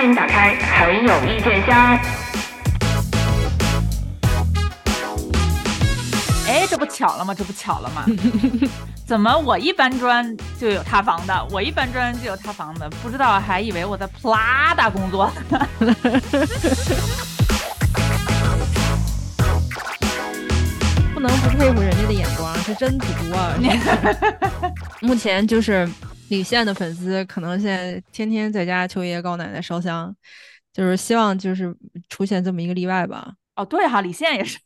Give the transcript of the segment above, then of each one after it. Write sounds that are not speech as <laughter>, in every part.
欢迎打开很有意见箱。哎，这不巧了吗？这不巧了吗？<laughs> 怎么我一搬砖就有塌房的，我一搬砖就有塌房的？不知道还以为我在 Prada 工作。<laughs> 不能不佩服人家的眼光，是真毒啊！<laughs> 目前就是李现的粉丝，可能现在天天在家求爷爷告奶奶烧香，就是希望就是出现这么一个例外吧。哦，对哈，李现也是。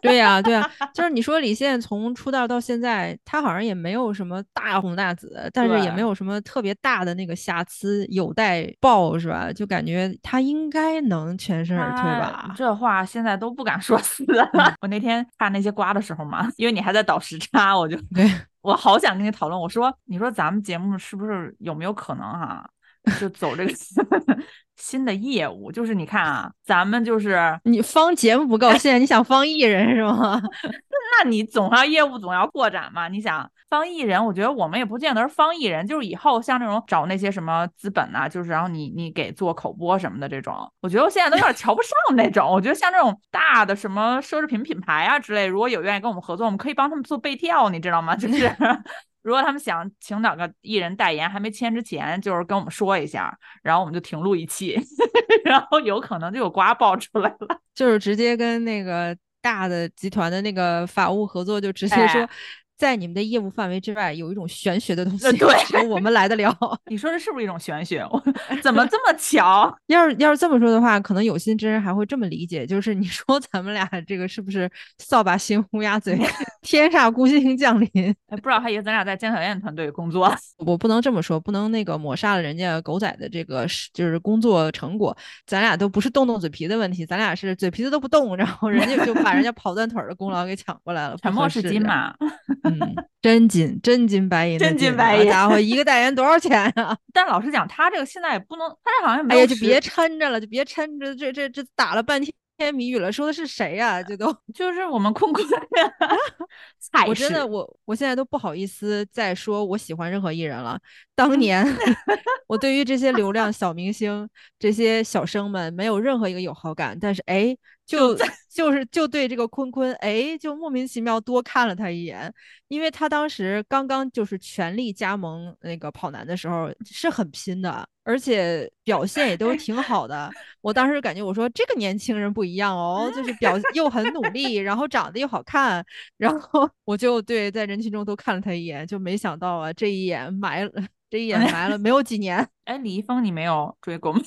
对呀，对呀，<laughs> 就是你说李现从出道到现在，他好像也没有什么大红大紫，但是也没有什么特别大的那个瑕疵有待爆，是吧？就感觉他应该能全身而退吧。这话现在都不敢说死了。我那天看那些瓜的时候嘛，因为你还在倒时差，我就对我好想跟你讨论。我说，你说咱们节目是不是有没有可能哈？就走这个 <laughs> 新的业务，就是你看啊，咱们就是你方节目不够，现在你想方艺人是吗？那你总要业务总要扩展嘛。你想方艺人，我觉得我们也不见得是方艺人，就是以后像这种找那些什么资本呐，就是然后你你给做口播什么的这种，我觉得我现在都有点瞧不上那种。我觉得像这种大的什么奢侈品品牌啊之类，如果有愿意跟我们合作，我们可以帮他们做背调，你知道吗？<laughs> 就是。如果他们想请哪个艺人代言，还没签之前，就是跟我们说一下，然后我们就停录一期，<laughs> 然后有可能就有瓜爆出来了，就是直接跟那个大的集团的那个法务合作，就直接说。在你们的业务范围之外，有一种玄学的东西，对，<laughs> 我们来得了。你说这是不是一种玄学？我 <laughs> 怎么这么巧？<laughs> 要是要是这么说的话，可能有心之人还会这么理解，就是你说咱们俩这个是不是扫把星乌鸦嘴，天煞孤星降临？不知道他以为咱俩在江小燕团队工作。我不能这么说，不能那个抹杀了人家狗仔的这个就是工作成果。咱俩都不是动动嘴皮的问题，咱俩是嘴皮子都不动，然后人家就把人家跑断腿的功劳给抢过来了。沉默是金嘛。嗯，真金真金白银，真金白银，家伙，一个代言多少钱啊？<laughs> 但老实讲，他这个现在也不能，他这好像没有。哎呀，就别抻着了，就别抻着，这这这打了半天。天谜语了，说的是谁呀？这都 <laughs> 就是我们坤坤。<laughs> 我真的，我我现在都不好意思再说我喜欢任何艺人了。当年我对于这些流量小明星、这些小生们没有任何一个有好感，但是哎，就就 <laughs> 是就对这个坤坤，哎，就莫名其妙多看了他一眼，因为他当时刚刚就是全力加盟那个跑男的时候是很拼的。而且表现也都挺好的，我当时感觉我说这个年轻人不一样哦，就是表又很努力，然后长得又好看，然后 <laughs> 我就对在人群中都看了他一眼，就没想到啊，这一眼埋了，这一眼埋了没有几年。<laughs> 哎，李易峰你没有追过吗？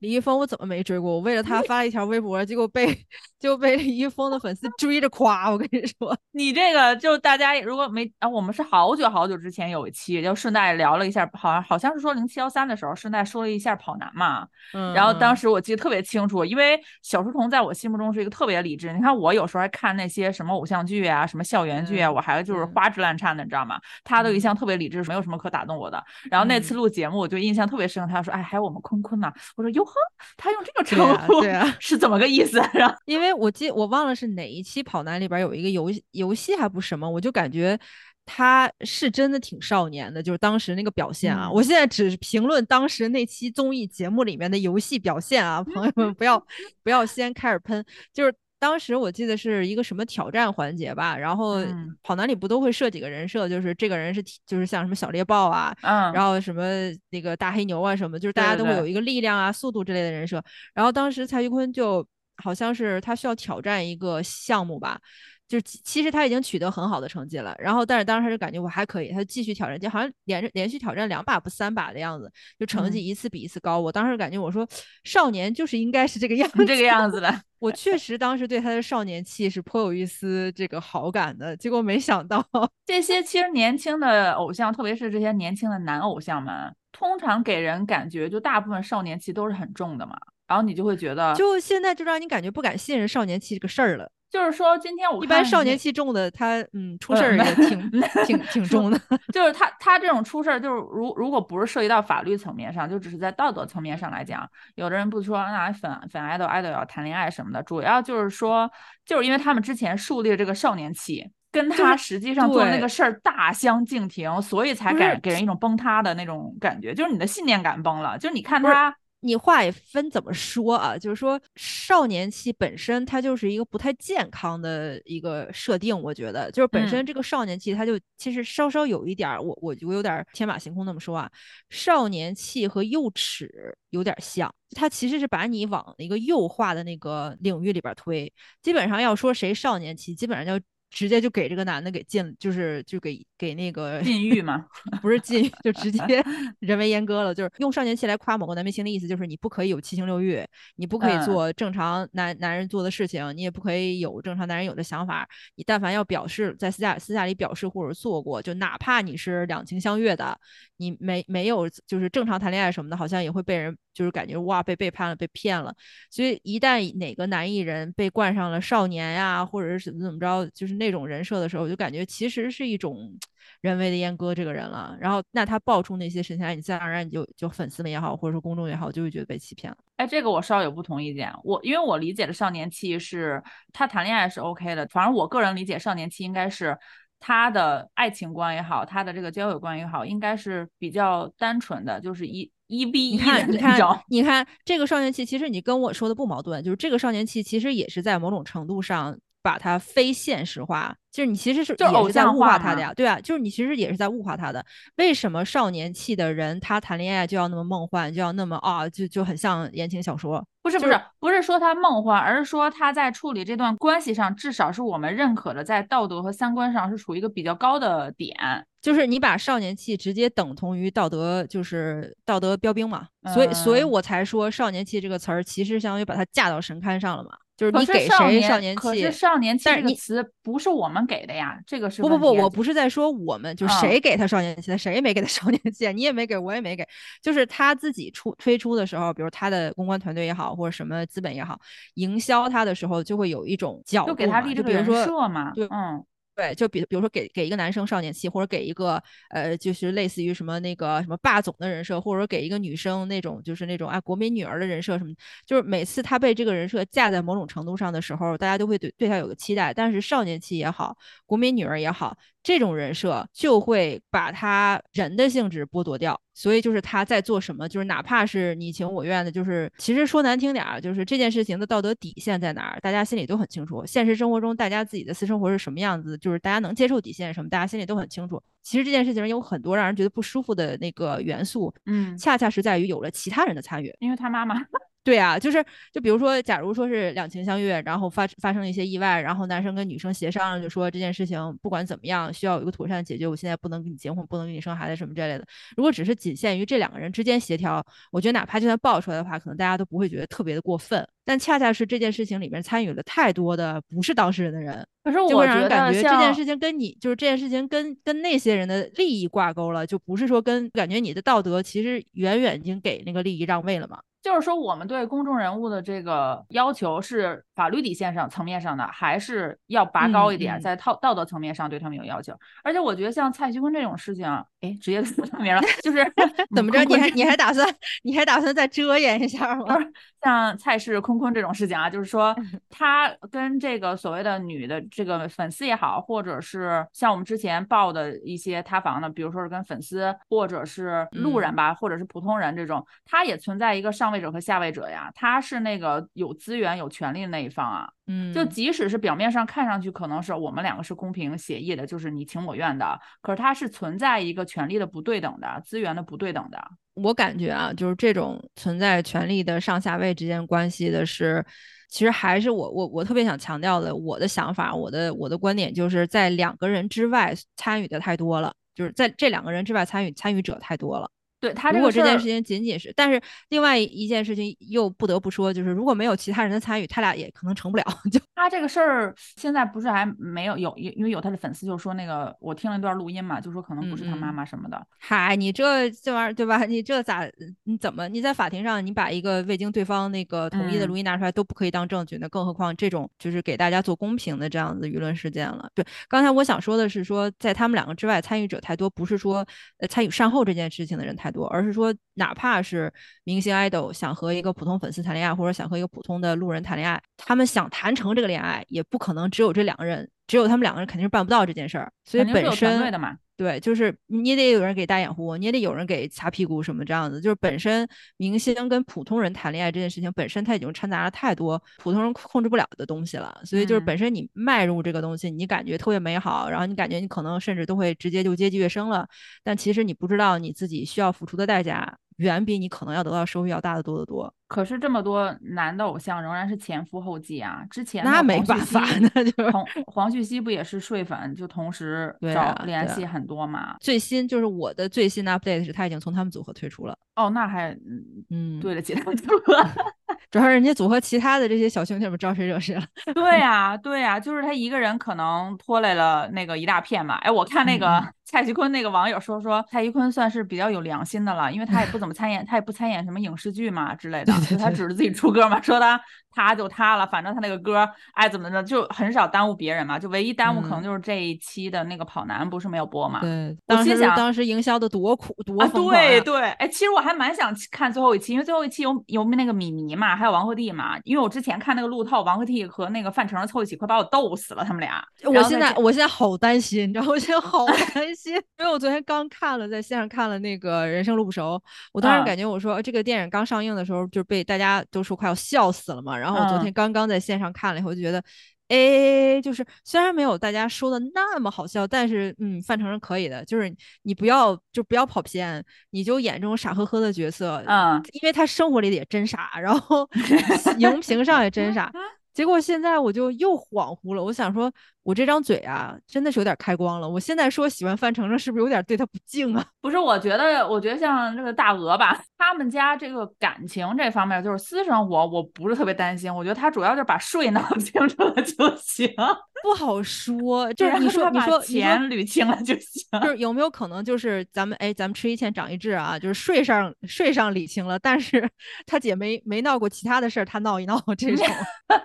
李易峰我怎么没追过？我为了他发了一条微博，结果被 <laughs> 就被李易峰的粉丝追着夸。我跟你说，你这个就大家如果没啊，我们是好久好久之前有一期，就顺带聊了一下，好像好像是说零七幺三的时候，顺带说了一下跑男嘛。嗯。然后当时我记得特别清楚，因为小书童在我心目中是一个特别理智。你看我有时候还看那些什么偶像剧啊，什么校园剧啊，我还就是花枝乱颤的，你知道吗？他都一向特别理智，没有什么可打动我的。然后那次录节目，我就印象特别深。他说：“哎，还有我们坤坤呢。”我说：“哟呵。”他用这个称呼，对啊，是怎么个意思？<laughs> 因为我记我忘了是哪一期跑男里边有一个游游戏还不什么，我就感觉他是真的挺少年的，就是当时那个表现啊。我现在只评论当时那期综艺节目里面的游戏表现啊，朋友们不要 <laughs> 不要先开始喷，就是。当时我记得是一个什么挑战环节吧，然后跑男里不都会设几个人设，就是这个人是就是像什么小猎豹啊，嗯，然后什么那个大黑牛啊什么，就是大家都会有一个力量啊、速度之类的人设。然后当时蔡徐坤就好像是他需要挑战一个项目吧。就其实他已经取得很好的成绩了，然后但是当时他就感觉我还可以，他继续挑战，就好像连着连续挑战两把不三把的样子，就成绩一次比一次高。我当时感觉我说少年就是应该是这个样子，这个样子的。<laughs> 我确实当时对他的少年气是颇有一丝这个好感的，结果没想到这些其实年轻的偶像，特别是这些年轻的男偶像们，通常给人感觉就大部分少年气都是很重的嘛，然后你就会觉得，就现在就让你感觉不敢信任少年气这个事儿了。就是说，今天我一般少年气重的，他嗯出事儿也挺挺挺重的。就 <laughs> 是他他这种出事儿，就是如如果不是涉及到法律层面上，就只是在道德层面上来讲，有的人不说那粉粉爱豆爱豆要谈恋爱什么的，主要就是说，就是因为他们之前树立这个少年气，跟他实际上做那个事儿大相径庭，所以才给给人一种崩塌的那种感觉，就是你的信念感崩了。就是你看他。你话也分怎么说啊？就是说少年期本身它就是一个不太健康的一个设定，我觉得就是本身这个少年期它就其实稍稍有一点儿，我我我有点天马行空那么说啊，少年期和幼齿有点像，它其实是把你往一个幼化的那个领域里边推。基本上要说谁少年期，基本上就。直接就给这个男的给禁，就是就给给那个禁欲嘛，<laughs> 不是禁欲，就直接 <laughs> 人为阉割了。就是用少年期来夸某个男明星的意思，就是你不可以有七情六欲，你不可以做正常男男人做的事情，你也不可以有正常男人有的想法。你但凡要表示在私下私下里表示或者做过，就哪怕你是两情相悦的，你没没有就是正常谈恋爱什么的，好像也会被人就是感觉哇被背叛了被骗了。所以一旦哪个男艺人被冠上了少年呀，或者是怎么怎么着，就是那种人设的时候，我就感觉其实是一种 <tsk> 人为的阉割这个人了。然后，那他爆出那些神仙来，你自然而然你就就粉丝们也好，或者说公众也好，就会觉得被欺骗了。哎，这个我稍有不同意见。我因为我理解的少年期是他谈恋爱是 OK 的，反正我个人理解少年期应该是他的爱情观也好，他的这个交友观也好，应该是比较单纯的，就是一一 v 一看，<laughs> 你看。你看这个少年期，其实你跟我说的不矛盾，就是这个少年期其实也是在某种程度上。把它非现实化，就是你其实是也是在物化他的呀，对啊，就是你其实也是在物化他的。为什么少年气的人他谈恋爱就要那么梦幻，就要那么啊，就就很像言情小说？不是不是不是说他梦幻，而是说他在处理这段关系上，至少是我们认可的，在道德和三观上是处于一个比较高的点。就是你把少年气直接等同于道德，就是道德标兵嘛，所以所以我才说少年气这个词儿其实相当于把它架到神龛上了嘛。就是你给谁少年气？可是少年气这个词不是我们给的呀，这个是不不不，我不是在说我们，就谁给他少年气，谁没给他少年气，你也没给我也没给，就是他自己出推出的时候，比如他的公关团队也好，或者什么资本也好，营销他的时候就会有一种角度嘛，就比如说嘛，对，嗯。对，就比比如说给给一个男生少年期，或者给一个呃，就是类似于什么那个什么霸总的人设，或者说给一个女生那种就是那种啊国民女儿的人设什么，就是每次他被这个人设架在某种程度上的时候，大家都会对对他有个期待。但是少年期也好，国民女儿也好。这种人设就会把他人的性质剥夺掉，所以就是他在做什么，就是哪怕是你情我愿的，就是其实说难听点儿，就是这件事情的道德底线在哪儿，大家心里都很清楚。现实生活中大家自己的私生活是什么样子，就是大家能接受底线什么，大家心里都很清楚。其实这件事情有很多让人觉得不舒服的那个元素，嗯，恰恰是在于有了其他人的参与，因为他妈妈。对啊，就是就比如说，假如说是两情相悦，然后发发生了一些意外，然后男生跟女生协商，就说这件事情不管怎么样，需要有一个妥善解决。我现在不能跟你结婚，不能跟你生孩子什么之类的。如果只是仅限于这两个人之间协调，我觉得哪怕就算爆出来的话，可能大家都不会觉得特别的过分。但恰恰是这件事情里面参与了太多的不是当事人的人，可是就会让人感觉这件事情跟你就是这件事情跟跟那些人的利益挂钩了，就不是说跟感觉你的道德其实远远已经给那个利益让位了嘛。就是说，我们对公众人物的这个要求是法律底线上层面上的，还是要拔高一点，在道道德层面上对他们有要求。而且我觉得像蔡徐坤这种事情，哎，直接说名了，就是 <laughs> 怎么着？你还你还打算你还打算再遮掩一下吗？像蔡氏坤坤这种事情啊，就是说 <laughs> 他跟这个所谓的女的这个粉丝也好，或者是像我们之前报的一些塌房的，比如说是跟粉丝或者是路人吧，或者是普通人这种，他也存在一个上。上位者和下位者呀，他是那个有资源、有权利的那一方啊。嗯，就即使是表面上看上去可能是我们两个是公平协议的，就是你情我愿的，可是它是存在一个权利的不对等的、资源的不对等的。我感觉啊，就是这种存在权利的上下位之间关系的是，其实还是我我我特别想强调的，我的想法，我的我的观点就是在两个人之外参与的太多了，就是在这两个人之外参与参与者太多了。对他，如果这件事情仅仅是，但是另外一件事情又不得不说，就是如果没有其他人的参与，他俩也可能成不了。<laughs> 就他这个事儿，现在不是还没有有，因因为有他的粉丝就说那个，我听了一段录音嘛，就说可能不是他妈妈什么的。嗨，你这这玩意儿对吧？你这咋？你怎么？你在法庭上，你把一个未经对方那个同意的录音拿出来都不可以当证据，那更何况这种就是给大家做公平的这样子舆论事件了。对，刚才我想说的是说，在他们两个之外参与者太多，不是说呃参与善后这件事情的人太多，而是说。哪怕是明星 idol 想和一个普通粉丝谈恋爱，或者想和一个普通的路人谈恋爱，他们想谈成这个恋爱，也不可能只有这两个人，只有他们两个人肯定是办不到这件事儿。所以本身对，就是你也得有人给大掩护，你也得有人给擦屁股什么这样子。就是本身明星跟普通人谈恋爱这件事情本身，它已经掺杂了太多普通人控制不了的东西了。所以就是本身你迈入这个东西，你感觉特别美好，然后你感觉你可能甚至都会直接就阶级跃升了。但其实你不知道你自己需要付出的代价。远比你可能要得到收益要大得多得多。可是这么多男的偶像仍然是前赴后继啊！之前那没办法，<laughs> 那就黄黄旭熙不也是睡粉，就同时找联系很多嘛。最新就是我的最新 update 是他已经从他们组合退出了。哦，那还嗯对得起他们组合。<laughs> 主要是人家组合其他的这些小兄弟们招谁惹谁了？对 <laughs> 呀，对呀，就是他一个人可能拖累了那个一大片嘛。哎，我看那个蔡徐坤那个网友说说蔡徐坤算是比较有良心的了，因为他也不 <laughs> 怎么参演，他也不参演什么影视剧嘛之类的，就他只是自己出歌嘛，说他他就他了，反正他那个歌爱怎么着就很少耽误别人嘛，就唯一耽误可能就是这一期的那个跑男不是没有播嘛。对，当时当时营销的多苦多疯狂。对对，哎，其实我还蛮想看最后一期，因为最后一期有有那个米妮嘛，还有王鹤棣嘛。因为我之前看那个路透，王鹤棣和那个范丞丞凑一起，快把我逗死了，他们俩。我现在我现在好担心，你知道我现在好 <laughs> 担心，<laughs> 因为我昨天刚看了，在线上看了那个《人生路不熟》，我当时感觉我说这个电影刚上映的时候就被大家都说快要笑死了嘛，然后我昨天刚刚在线上看了以后就觉得。哎，就是虽然没有大家说的那么好笑，但是嗯，范丞丞可以的，就是你不要就不要跑偏，你就演这种傻呵呵的角色，嗯，因为他生活里也真傻，然后荧屏上也真傻。结果现在我就又恍惚了，我想说，我这张嘴啊，真的是有点开光了。我现在说喜欢范丞丞，是不是有点对他不敬啊？<laughs> 不是，我觉得，我觉得像这个大鹅吧，他们家这个感情这方面，就是私生活，我不是特别担心。我觉得他主要就是把税 <laughs> 闹 <laughs> 清楚了就行。不好说，就是你说，你说钱捋清了就行。就是有没有可能，就是咱们哎，咱们吃一堑长一智啊，就是税上税上理清了，但是 <laughs> 他姐没没闹过其他的事儿，他闹一闹 <laughs> 这种。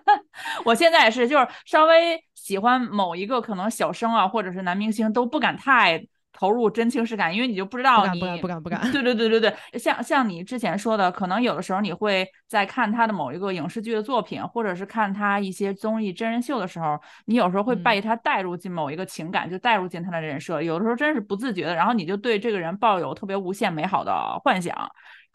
<laughs> 我现在也是，就是稍微喜欢某一个可能小生啊，或者是男明星，都不敢太投入真情实感，因为你就不知道你不敢不敢不敢。对对对对对，像像你之前说的，可能有的时候你会在看他的某一个影视剧的作品，或者是看他一些综艺真人秀的时候，你有时候会被他带入进某一个情感，就带入进他的人设，有的时候真是不自觉的，然后你就对这个人抱有特别无限美好的幻想。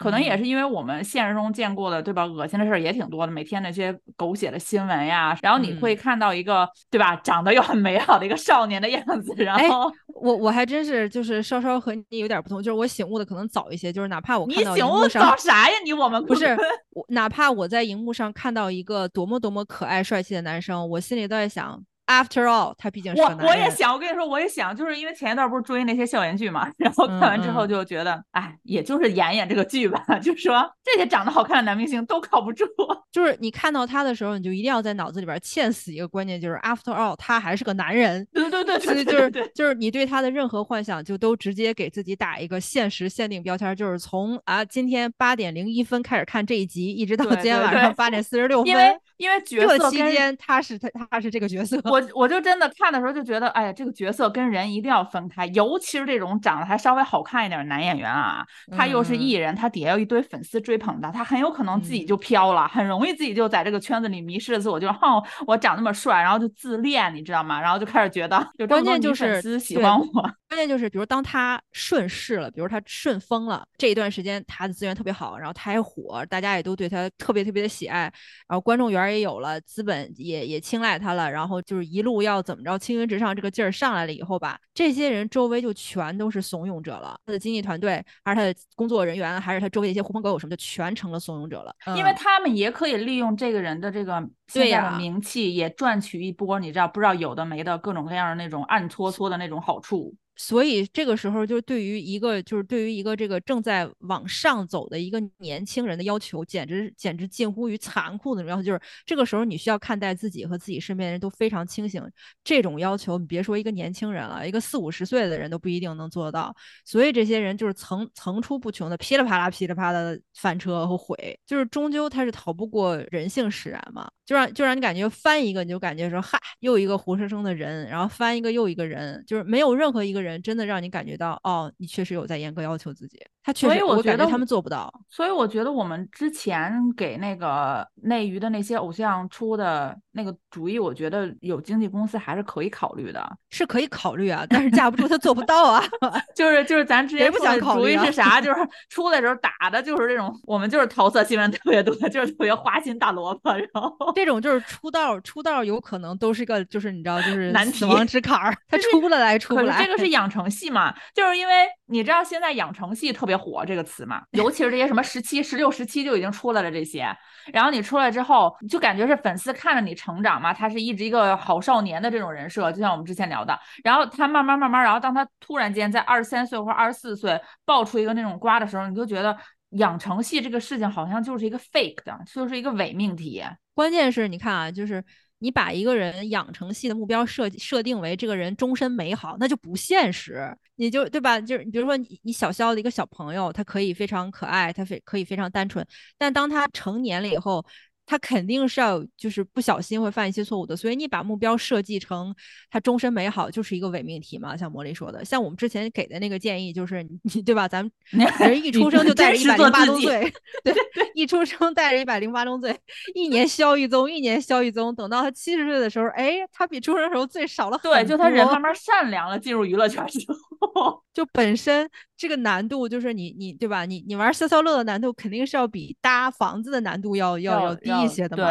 可能也是因为我们现实中见过的，对吧？恶心的事儿也挺多的，每天那些狗血的新闻呀，然后你会看到一个，对吧？长得又很美好的一个少年的样子，然后我我还真是就是稍稍和你有点不同，就是我醒悟的可能早一些，就是哪怕我看到荧幕上啥呀？你我们不是我，哪怕我在荧幕上看到一个多么多么可爱帅气的男生，我心里都在想。After all，他毕竟是我我也想，我跟你说，我也想，就是因为前一段不是追那些校园剧嘛，然后看完之后就觉得，哎，也就是演演这个剧吧，<laughs> 就是说这些长得好看的男明星都靠不住。<laughs> 就是你看到他的时候，你就一定要在脑子里边嵌死一个观念，就是 After all，他还是个男人。对对对，就是就是你对他的任何幻想，就都直接给自己打一个现实限定标签，就是从啊今天八点零一分开始看这一集，一直到今天晚上八点四十六分。因为因为角色期间他是他他是这个角色。我我就真的看的时候就觉得，哎呀，这个角色跟人一定要分开，尤其是这种长得还稍微好看一点的男演员啊，他又是艺人，他底下有一堆粉丝追捧的，他很有可能自己就飘了，很容易自己就在这个圈子里迷失了自我，就哼，我长那么帅，然后就自恋，你知道吗？然后就开始觉得，关键就是粉丝喜欢我。关键就是，比如当他顺势了，比如他顺风了，这一段时间他的资源特别好，然后他还火，大家也都对他特别特别的喜爱，然后观众缘也有了，资本也也青睐他了，然后就是一路要怎么着青云直上这个劲儿上来了以后吧，这些人周围就全都是怂恿者了，他的经纪团队，还是他的工作人员，还是他周围的一些狐朋狗友什么，就全成了怂恿者了，因为他们也可以利用这个人的这个现在的名气，也赚取一波，你知道不知道有的没的各种各样的那种暗搓搓的那种好处。所以这个时候，就是对于一个就是对于一个这个正在往上走的一个年轻人的要求，简直简直近乎于残酷的要求。就是这个时候，你需要看待自己和自己身边的人都非常清醒。这种要求，你别说一个年轻人了，一个四五十岁的人都不一定能做到。所以这些人就是层层出不穷的噼里啪啦、噼里啪啦的翻车和毁，就是终究他是逃不过人性使然嘛。就让就让你感觉翻一个，你就感觉说嗨，又一个活生生的人，然后翻一个又一个人，就是没有任何一个人真的让你感觉到哦，你确实有在严格要求自己。他确实，所以我觉得感他们做不到。所以我觉得我们之前给那个内娱的那些偶像出的那个主意，我觉得有经纪公司还是可以考虑的，是可以考虑啊，但是架不住他做不到啊。<laughs> 就是就是咱之前不想考虑主意是啥？<laughs> 就是出来时候打的就是这种，我们就是桃色新闻特别多，就是特别花心大萝卜，然后这种就是出道出道有可能都是个就是你知道就 <laughs> 是难死亡之坎儿，他出不来出不来。这个是养成系嘛？就是因为你知道现在养成系特别火这个词嘛，<laughs> 尤其是这些什么十七、十六、十七就已经出来了这些，然后你出来之后，就感觉是粉丝看着你成长嘛，他是一直一个好少年的这种人设，就像我们之前聊的，然后他慢慢慢慢，然后当他突然间在二十三岁或者二十四岁爆出一个那种瓜的时候，你就觉得养成系这个事情好像就是一个 fake 的，就是一个伪命题。关键是你看啊，就是。你把一个人养成系的目标设设定为这个人终身美好，那就不现实。你就对吧？就是比如说你你小肖的一个小朋友，他可以非常可爱，他非可以非常单纯，但当他成年了以后。他肯定是要就是不小心会犯一些错误的，所以你把目标设计成他终身美好，就是一个伪命题嘛。像魔力说的，像我们之前给的那个建议，就是你 <laughs> 对吧？咱们人一出生就带着一百零八宗罪，<laughs> 对，一出生带着一百零八宗罪，一年消一宗，一年消一宗，等到他七十岁的时候，哎，他比出生时候最少了很多。对，就他人慢慢善良了，进入娱乐圈之后，就本身这个难度就是你你对吧？你你玩消消乐的难度肯定是要比搭房子的难度要要要低。一些的对，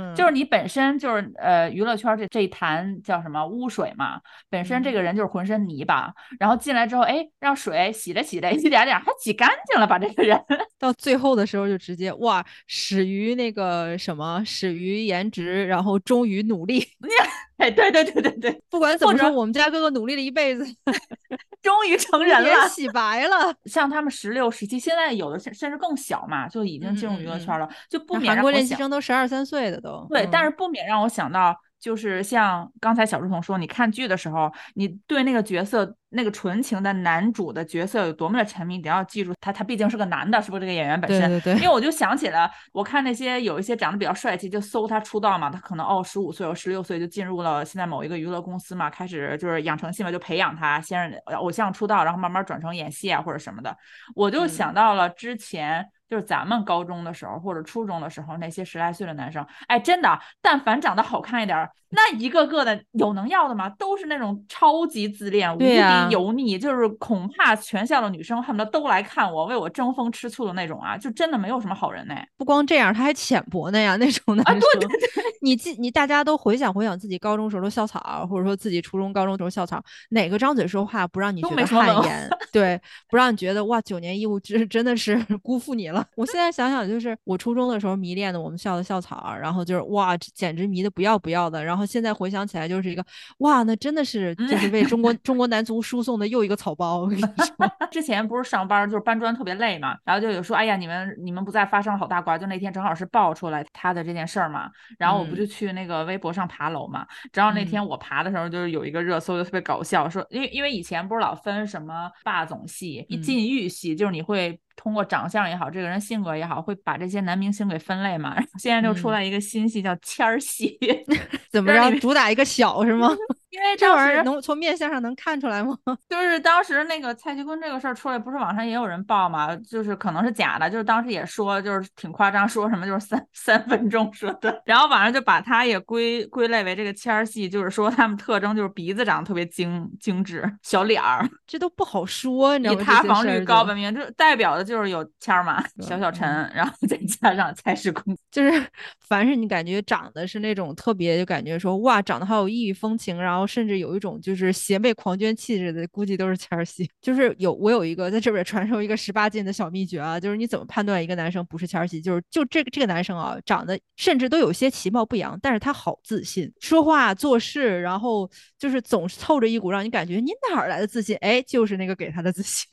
嗯，就是你本身就是呃娱乐圈这这一潭叫什么污水嘛，本身这个人就是浑身泥巴，然后进来之后，哎，让水洗着洗着一点点还洗干净了，把这个人 <laughs> 到最后的时候就直接哇，始于那个什么，始于颜值，然后终于努力。<laughs> <laughs> 哎，对对对对对，不管怎么说，我们家哥哥努力了一辈子，<laughs> 终于成人了，洗白了。像他们十六、十七，现在有的甚甚至更小嘛，就已经进入娱乐圈了，就不免韩国练习生都十二三岁的都。对，但是不免让我想到。就是像刚才小朱彤说，你看剧的时候，你对那个角色那个纯情的男主的角色有多么的沉迷，你要记住他，他毕竟是个男的，是不是这个演员本身？对对对。因为我就想起了，我看那些有一些长得比较帅气，就搜他出道嘛，他可能哦十五岁、十六岁就进入了现在某一个娱乐公司嘛，开始就是养成系嘛，就培养他，先是偶像出道，然后慢慢转成演戏啊或者什么的。我就想到了之前。就是咱们高中的时候或者初中的时候，那些十来岁的男生，哎，真的，但凡长得好看一点，那一个个的有能要的吗？都是那种超级自恋、无敌油腻，就是恐怕全校的女生恨不得都来看我，为我争风吃醋的那种啊！就真的没有什么好人呢。不光这样，他还浅薄呢呀，那种男生。对对对，你记你大家都回想回想自己高中时候的校草，或者说自己初中、高中时候校草，哪个张嘴说话不让你觉得汗颜？对，不让你觉得哇，九年义务真真的是辜负你了。<laughs> 我现在想想，就是我初中的时候迷恋的我们校的校草，然后就是哇，简直迷的不要不要的。然后现在回想起来，就是一个哇，那真的是就是为中国 <laughs> 中国男足输送的又一个草包。我跟你说，<laughs> 之前不是上班就是搬砖特别累嘛，然后就有说，哎呀，你们你们不在发生了好大瓜，就那天正好是爆出来他的这件事儿嘛。然后我不就去那个微博上爬楼嘛，正好那天我爬的时候，就是有一个热搜就特别搞笑，说因为因为以前不是老分什么霸总系、禁欲系，就是你会。通过长相也好，这个人性格也好，会把这些男明星给分类嘛？现在就出来一个新戏叫谦儿戏，<laughs> 怎么着？主打一个小是吗？<laughs> 因为这玩意儿能从面相上能看出来吗？<laughs> 就是当时那个蔡徐坤这个事儿出来，不是网上也有人报嘛？就是可能是假的，就是当时也说，就是挺夸张，说什么就是三 <laughs> 三分钟说的，然后网上就把他也归归类为这个谦儿戏，就是说他们特征就是鼻子长得特别精精致，小脸儿，这都不好说，你知道吗？以塌房率高闻名，就代表的就是有谦儿嘛，小小陈，然后再加上蔡徐坤，<laughs> 就是凡是你感觉长得是那种特别，就感觉说哇，长得好有异域风情，然后。甚至有一种就是邪魅狂狷气质的，估计都是谦儿戏。就是有我有一个在这边传授一个十八禁的小秘诀啊，就是你怎么判断一个男生不是谦儿戏？就是就这个这个男生啊，长得甚至都有些其貌不扬，但是他好自信，说话做事，然后就是总是透着一股让你感觉你哪儿来的自信？哎，就是那个给他的自信。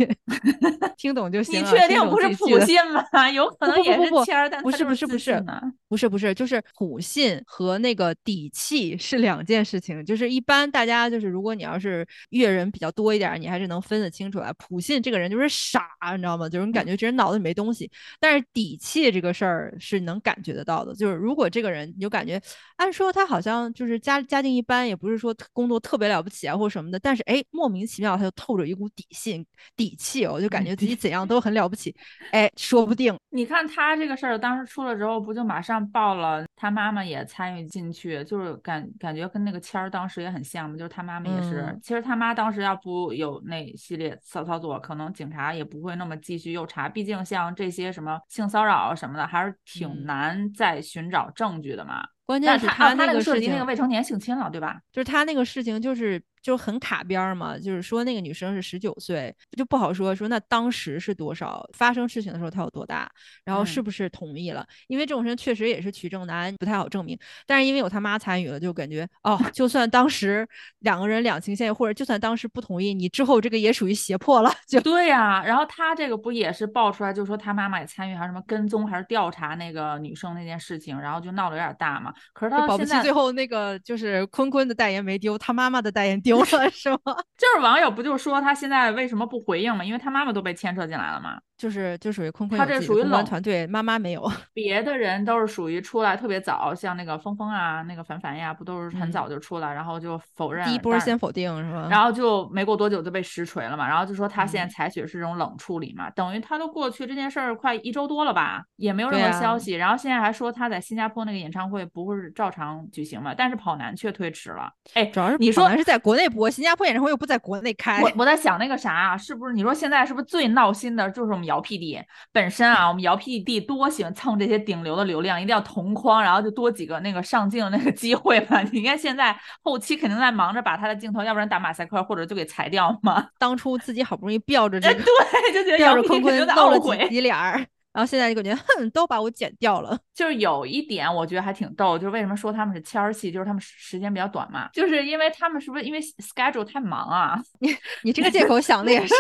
<laughs> 听懂就行。你确定不是普信吗？<laughs> 有可能也是谦儿，但不是不是不是不是不是，就是普信和那个底气是两件事情。就是一般。大家就是，如果你要是阅人比较多一点，你还是能分得清楚来。普信这个人就是傻，你知道吗？就是你感觉这人脑子里没东西。但是底气这个事儿是能感觉得到的。就是如果这个人你就感觉，按说他好像就是家家境一般，也不是说工作特别了不起啊，或什么的，但是哎，莫名其妙他就透着一股底气底气，我就感觉自己怎样都很了不起，哎，说不定。你看他这个事儿，当时出了之后，不就马上报了，他妈妈也参与进去，就是感感觉跟那个谦儿当时也很像嘛，就是他妈妈也是，嗯其实他妈当时要不有那系列骚操作，可能警察也不会那么继续又查，毕竟像这些什么性骚扰什么的，还是挺嗯难再寻找证据的嘛。关键是他、那个事情个涉及那个未成年性侵了，对吧？就是他那个事情就是就很卡边儿嘛，就是说那个女生是十九岁，就不好说说那当时是多少，发生事情的时候她有多大，然后是嗯不是同意了？因为这种事情确实也是取证难，不太好证明。但是因为有他妈参与了，就感觉哦，就算当时两个人两情相悦，或者就算当时不同意，你之后这个也属于胁迫了，就对呀、然后他这个不也是爆出来，就说他妈妈也参与，还是什么跟踪还是调查那个女生那件事情，然后就闹得有点大嘛。可是他保不齐最后那个就是坤坤的代言没丢，他妈妈的代言丢了，是吗？<laughs> 就是网友不就说他现在为什么不回应嘛？因为他妈妈都被牵扯进来了嘛。就是就属于坤坤他这属于冷团队，妈妈没有。<laughs> 别的人都是属于出来特别早，像那个峰峰啊，那个凡凡呀，不都是很嗯早就出来，然后就否认。第一波先否定是吧？然后就没过多久就被实锤了嘛，然后就说他现在嗯采取的是这种冷处理嘛，等于他都过去这件事儿快一周多了吧，也没有任何消息，然后现在还说他在新加坡那个演唱会不会是照常举行嘛，但是跑男却推迟了。哎，主要是你说是在国内播，新加坡演唱会又不在国内开。我我在想那个啥啊，是不是你说现在是不是最闹心的就是我们姚 PD 本身啊？我们姚 PD 多喜欢蹭这些顶流的流量，一定要同框，然后就多几个那个上镜的那个机会吧。<laughs> 你看现在后期肯定在忙着把他的镜头，要不然打马赛克或者就给裁掉嘛。当初自己好不容易吊着这哎，个，对，就觉得姚吊着坤坤肯定在露了几懊悔。挤脸儿，然后现在就感觉哼，都把我剪掉了。就是有一点我觉得还挺逗，就是为什么说他们是签儿戏，就是他们时时间比较短嘛，就是因为他们是不是因为 schedule 太忙啊？你你这个借口想的也是，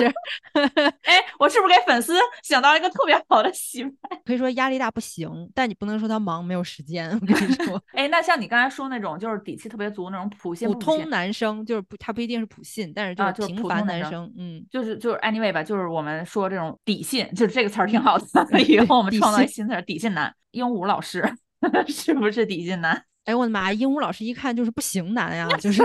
<laughs> 哎，我是不是给粉丝想到一个特别好的洗白？可以说压力大不行，但你不能说他忙没有时间。我跟你说，<laughs> 哎，那像你刚才说那种就是底气特别足那种普信普通男生就是不，他不一定是普信，但是啊就是是平凡普通男生男生，嗯，就是就是 anyway 吧，就是我们说这种底信，就是这个词儿挺好的。<laughs> 以后我们创造新词儿，底线男。鹦鹉老师 <laughs> 是不是底线男？哎我的妈呀，鹦鹉老师一看就是不行男呀，<laughs> 就是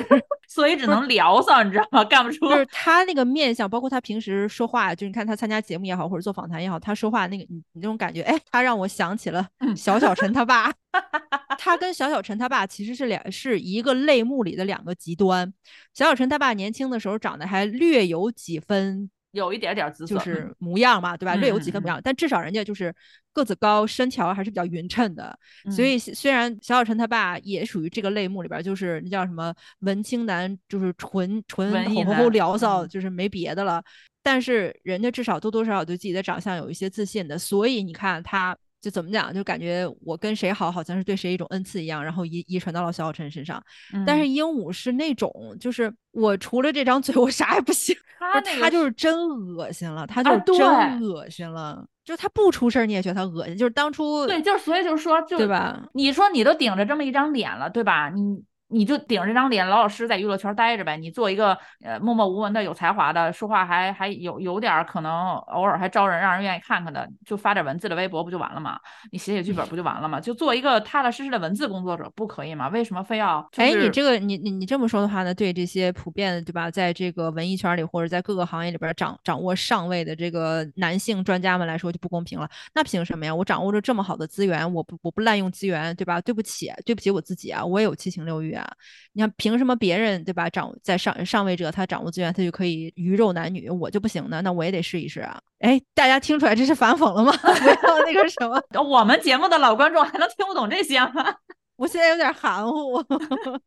所以只能聊骚，你知道吗？干不出。就是他那个面相，包括他平时说话，就是你看他参加节目也好，或者做访谈也好，他说话那个你你那种感觉，哎，他让我想起了嗯小小陈他爸。<laughs> 他跟小小陈他爸其实是两是一个类目里的两个极端。小小陈他爸年轻的时候长得还略有几分有一点点姿色，就是模样嘛，对吧？嗯略有几分嗯模样，但至少人家就是个子高，身条还是比较匀称的。所嗯以虽然小小陈他爸也属于这个类目里边儿，就是那叫什么文青男，就是纯纯文艺吼吼吼聊骚，嗯就是没别的了。但是人家至少多多少少对自己的长相有一些自信的，所以你看他。就怎么讲，就感觉我跟谁好，好像是对谁一种恩赐一样，然后遗遗传到了小小陈身上。但是嗯鹦鹉是那种，就是我除了这张嘴，<laughs> 我啥也不行。他那个就他就是真恶心了，他就真恶心了。就是他不出事儿，你也觉得他恶心。就是当初对，就是所以就是说，就对吧？你说你都顶着这么一张脸了，对吧？你你就顶着这张脸，老老实实在娱乐圈待着呗。你做一个呃默默无闻的、有才华的，说话还还有有点儿可能偶尔还招人，让人愿意看看的，就发点文字的微博不就完了吗？你写写剧本不就完了吗？就做一个踏踏实实的文字工作者，不可以吗？为什么非要？就哎，你这个你你你这么说的话呢，对这些普遍对吧，在这个文艺圈里或者在各个行业里边掌掌握上位的这个男性专家们来说就不公平了。那凭什么呀？我掌握着这么好的资源，我不我不滥用资源，对吧？对不起，对不起我自己啊，我也有七情六欲啊。你看凭什么别人对吧掌在上上位者他掌握资源，他就可以鱼肉男女，我就不行呢？那我也得试一试啊。哎，大家听出来这是反讽了吗？<laughs> 不要那个什么，<laughs> 我们节目的老观众还能听不懂这些吗？<laughs> 我现在有点含糊。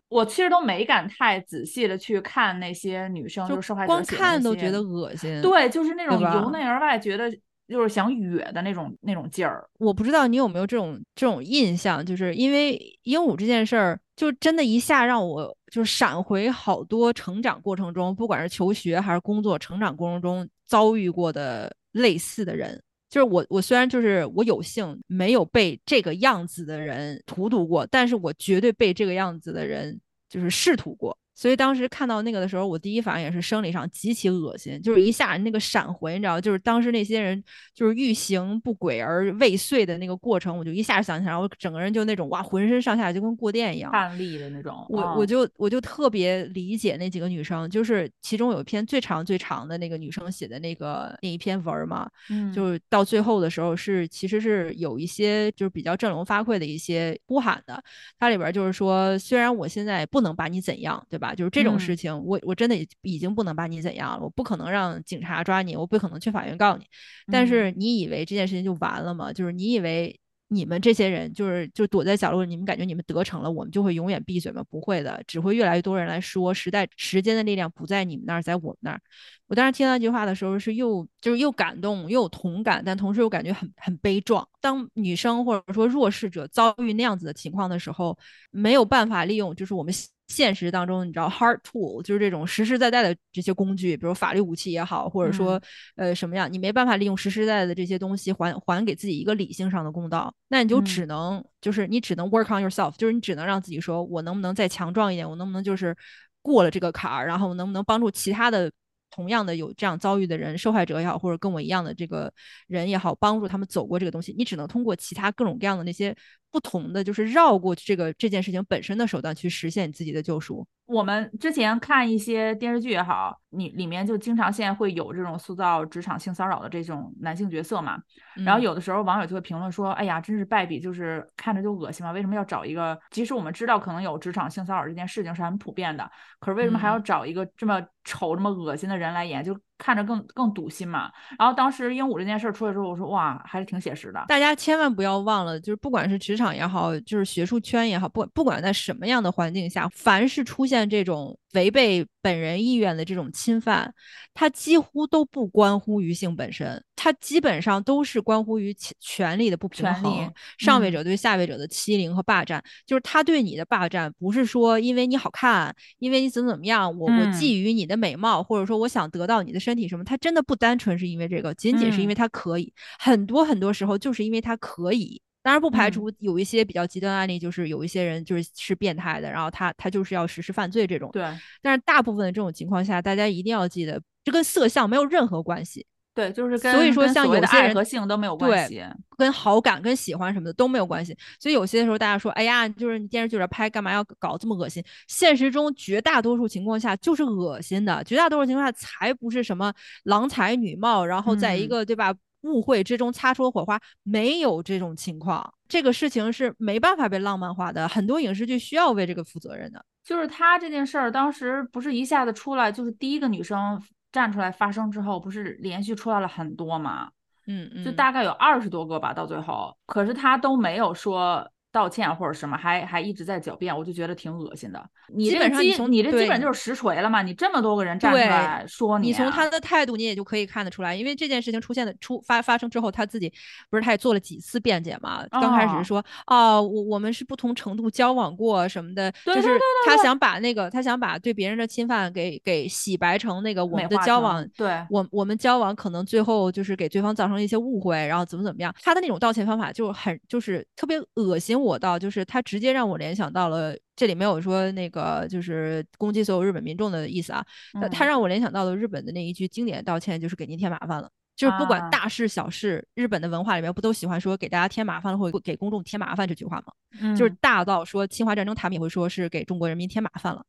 我其实都没敢太仔细的去看那些女生，就就是受害者光看都觉得恶心。对，就是那种由内而外觉得就是想哕的那种那种劲儿。我不知道你有没有这种这种印象，就是因为鹦鹉这件事儿，就真的一下让我就是闪回好多成长过程中，不管是求学还是工作成长过程中遭遇过的类似的人。就是我，我虽然就是我有幸没有被这个样子的人荼毒过，但是我绝对被这个样子的人就是试图过。所以当时看到那个的时候，我第一反应也是生理上极其恶心，就是一下那个闪回，你知道，就是当时那些人就是欲行不轨而未遂的那个过程，我就一下想起来，我整个人就那种哇，浑身上下就跟过电一样，颤栗的那种。我我就我就特别理解那几个女生，就是其中有一篇最长最长的那个女生写的那个那一篇文嘛，嗯，就是到最后的时候是其实是有一些就是比较振聋发聩的一些呼喊的，它里边就是说，虽然我现在不能把你怎样，对吧？就是这种事情，我我真的已经不能把你怎样了，我不可能让警察抓你，我不可能去法院告你。但是你以为这件事情就完了吗？就是你以为你们这些人就是就躲在角落，你们感觉你们得逞了，我们就会永远闭嘴吗？不会的，只会越来越多人来说，时代时间的力量不在你们那儿，在我们那儿。我当时听到那句话的时候，是又就是又感动又有同感，但同时又感觉很很悲壮。当女生或者说弱势者遭遇那样子的情况的时候，没有办法利用就是我们。现实当中，你知道，hard tool 就是这种实实在在的这些工具，比如法律武器也好，或者说呃什么样，你没办法利用实实在在的这些东西还还给自己一个理性上的公道，那你就只能就是你只能 work on yourself，就是你只能让自己说，我能不能再强壮一点，我能不能就是过了这个坎儿，然后能不能帮助其他的同样的有这样遭遇的人，受害者也好，或者跟我一样的这个人也好，帮助他们走过这个东西，你只能通过其他各种各样的那些。不同的就是绕过这个这件事情本身的手段去实现你自己的救赎。我们之前看一些电视剧也好，你里面就经常现在会有这种塑造职场性骚扰的这种男性角色嘛。然后有的时候网友就会评论说：“哎呀，真是败笔，就是看着就恶心嘛。为什么要找一个？即使我们知道可能有职场性骚扰这件事情是很普遍的，可是为什么还要找一个这么丑、这么恶心的人来演？就看着更更堵心嘛。”然后当时鹦鹉这件事儿出来之后，我说：“哇，还是挺写实的。”大家千万不要忘了，就是不管是职场也好，就是学术圈也好，不不管在什么样的环境下，凡是出现这种违背本人意愿的这种侵犯，它几乎都不关乎于性本身，它基本上都是关乎于权力的不平衡，上位者对下位者的欺凌和霸占。就是他对你的霸占，不是说因为你好看，因为你怎么怎么样，我我觊觎你的美貌，或者说我想得到你的身体什么，他真的不单纯是因为这个，仅仅是因为他可以，很多很多时候就是因为他可以。当然不排除有一些比较极端案例，就是有一些人就是是变态的，然后他他就是要实施犯罪这种。对。但是大部分的这种情况下，大家一定要记得，这跟色相没有任何关系。对，就是跟所以说像有些人和性都没有关系，跟好感、跟喜欢什么的都没有关系。所以有些时候大家说，哎呀，就是你电视剧里拍，干嘛要搞这么恶心？现实中绝大多数情况下就是恶心的，绝大多数情况下才不是什么郎才女貌，然后在一个对吧？误会之中擦出了火花，没有这种情况。这个事情是没办法被浪漫化的，很多影视剧需要为这个负责任的。就是他这件事儿，当时不是一下子出来，就是第一个女生站出来发声之后，不是连续出来了很多嘛？嗯嗯，就大概有二十多个吧，到最后，可是他都没有说。道歉或者什么，还还一直在狡辩，我就觉得挺恶心的。你基本上你从你这基本就是实锤了嘛？你这么多个人站出来说你，你从他的态度你也就可以看得出来，因为这件事情出现的出发发生之后，他自己不是他也做了几次辩解嘛？刚开始是说哦，我我们是不同程度交往过什么的，就是他想把那个他想把对别人的侵犯给给洗白成那个我们的交往，对，我我们交往可能最后就是给对方造成一些误会，然后怎么怎么样？他的那种道歉方法就很就是特别恶心我到就是他。直接让我联想到了，这里没有说那个就是攻击所有日本民众的意思啊。他让我联想到了日本的那一句经典道歉，就是给您添麻烦了。就是不管大事小事，日本的文化里面不都喜欢说给大家添麻烦了，或者给公众添麻烦这句话吗？就是大到说侵华战争，他们也会说是给中国人民添麻烦了。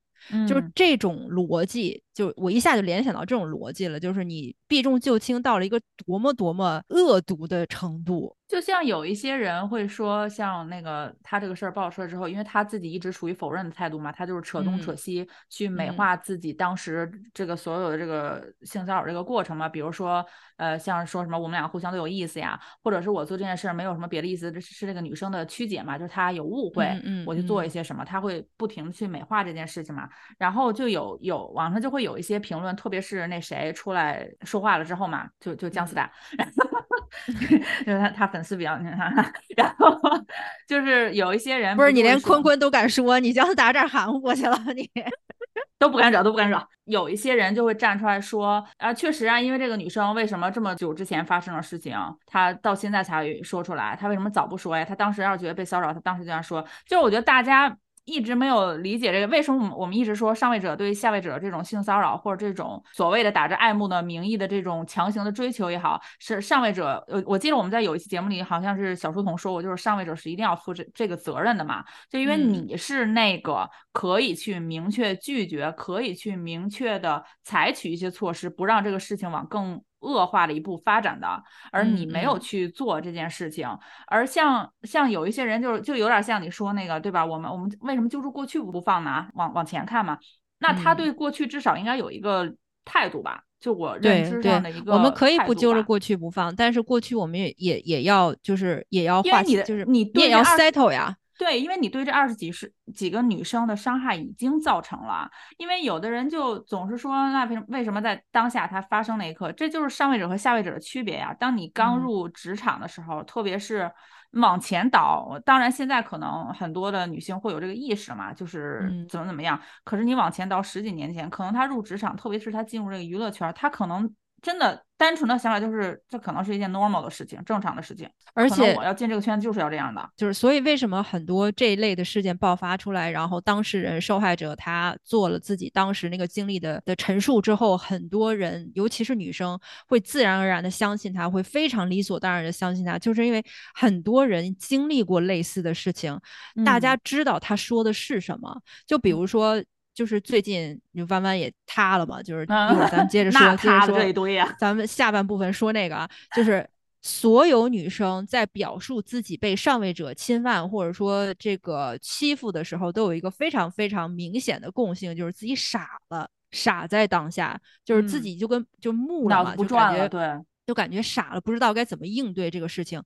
就是这种逻辑，就我一下就联想到这种逻辑了，就是你避重就轻到了一个多么多么恶毒的程度。就像有一些人会说，像那个他这个事儿爆出来之后，因为他自己一直处于否认的态度嘛，他就是扯东扯西去美化自己当时这个所有的这个性骚扰这个过程嘛。比如说，呃，像说什么我们俩互相都有意思呀，或者是我做这件事儿没有什么别的意思，是这个女生的曲解嘛，就是她有误会，我就做一些什么，他会不停的去美化这件事情嘛。然后就有有网上就会有一些评论，特别是那谁出来说话了之后嘛，就就姜思达，<laughs> 就是他他粉丝比较，<laughs> 然后就是有一些人不是你连坤坤都敢说，你姜思达这儿含糊过去了，你 <laughs> 都不敢惹，都不敢惹。有一些人就会站出来说啊，确实啊，因为这个女生为什么这么久之前发生的事情，她到现在才说出来，她为什么早不说呀？她当时要是觉得被骚扰，她当时就要说。就是我觉得大家。一直没有理解这个，为什么我们一直说上位者对下位者这种性骚扰或者这种所谓的打着爱慕的名义的这种强行的追求也好，是上位者。呃，我记得我们在有一期节目里，好像是小书童说过，就是上位者是一定要负这这个责任的嘛，就因为你是那个可以去明确拒绝，可以去明确的采取一些措施，不让这个事情往更。恶化的一步发展的，而你没有去做这件事情，而像像有一些人，就是就有点像你说那个，对吧？我们我们为什么揪住过去不放呢？往往前看嘛，那他对过去至少应该有一个态度吧？就我认知上的一个，我们可以不揪着过去不放，但是过去我们也也也要就是也要化解，就是你也要 settle 呀。对，因为你对这二十几十几个女生的伤害已经造成了，因为有的人就总是说，那为什么为什么在当下它发生那一刻，这就是上位者和下位者的区别呀。当你刚入职场的时候，特别是往前倒，当然现在可能很多的女性会有这个意识嘛，就是怎么怎么样。可是你往前倒十几年前，可能她入职场，特别是她进入这个娱乐圈，她可能真的。单纯的想法就是，这可能是一件 normal 的事情，正常的事情。而且我要进这个圈子就是要这样的，就是所以为什么很多这一类的事件爆发出来，然后当事人、受害者他做了自己当时那个经历的的陈述之后，很多人，尤其是女生，会自然而然的相信他，会非常理所当然的相信他，就是因为很多人经历过类似的事情，大家知道他说的是什么。就比如说。就是最近弯弯也塌了嘛，就是一会儿咱们接着 <laughs> 说，接着说这一堆呀。咱们下半部分说那个啊，就是所有女生在表述自己被上位者侵犯或者说这个欺负的时候，都有一个非常非常明显的共性，就是自己傻了，傻在当下，就是自己就跟就木了嘛，就感觉对，就感觉傻了，不知道该怎么应对这个事情。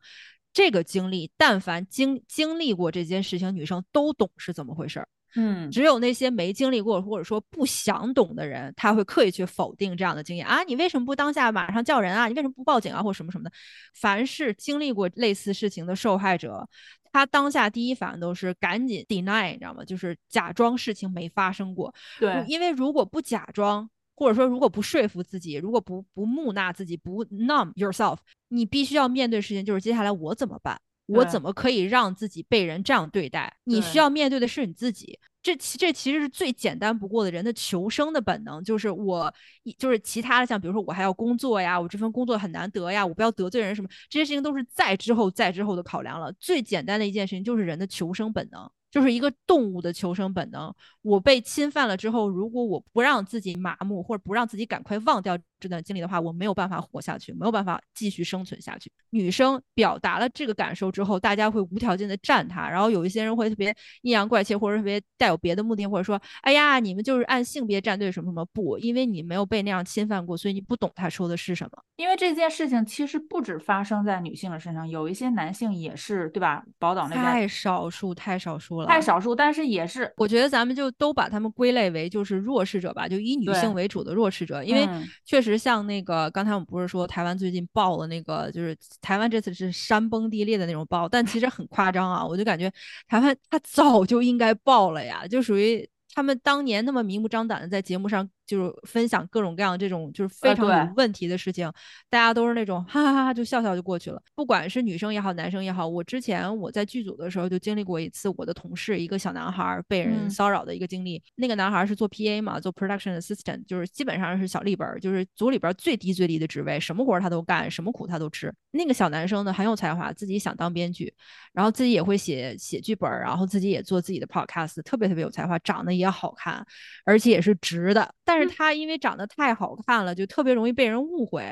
这个经历，但凡经经历过这件事情，女生都懂是怎么回事儿。嗯，只有那些没经历过或者说不想懂的人，他会刻意去否定这样的经验啊！你为什么不当下马上叫人啊？你为什么不报警啊？或者什么什么的？凡是经历过类似事情的受害者，他当下第一反应都是赶紧 deny，你知道吗？就是假装事情没发生过。对，因为如果不假装，或者说如果不说服自己，如果不不木纳自己，不 numb yourself，你必须要面对事情，就是接下来我怎么办？我怎么可以让自己被人这样对待？你需要面对的是你自己。这其这其实是最简单不过的人的求生的本能，就是我，就是其他的，像比如说我还要工作呀，我这份工作很难得呀，我不要得罪人什么，这些事情都是再之后再之后的考量了。最简单的一件事情就是人的求生本能。就是一个动物的求生本能。我被侵犯了之后，如果我不让自己麻木，或者不让自己赶快忘掉这段经历的话，我没有办法活下去，没有办法继续生存下去。女生表达了这个感受之后，大家会无条件的站她，然后有一些人会特别阴阳怪气，或者特别带有别的目的，或者说，哎呀，你们就是按性别站队什么什么不？因为你没有被那样侵犯过，所以你不懂他说的是什么。因为这件事情其实不止发生在女性的身上，有一些男性也是，对吧？宝岛那边太少数，太少数了。太少数，但是也是，我觉得咱们就都把他们归类为就是弱势者吧，就以女性为主的弱势者。因为确实像那个刚才我们不是说台湾最近爆了那个，就是台湾这次是山崩地裂的那种爆，但其实很夸张啊，我就感觉台湾它早就应该爆了呀，就属于他们当年那么明目张胆的在节目上。就是分享各种各样这种就是非常有问题的事情，大家都是那种哈哈哈哈就笑笑就过去了。不管是女生也好，男生也好，我之前我在剧组的时候就经历过一次，我的同事一个小男孩被人骚扰的一个经历。那个男孩是做 PA 嘛，做 production assistant，就是基本上是小立本，就是组里边最低最低的职位，什么活他都干，什么苦他都吃。那个小男生呢很有才华，自己想当编剧，然后自己也会写写剧本，然后自己也做自己的 podcast，特别特别有才华，长得也好看，而且也是直的，但。是他因为长得太好看了，就特别容易被人误会。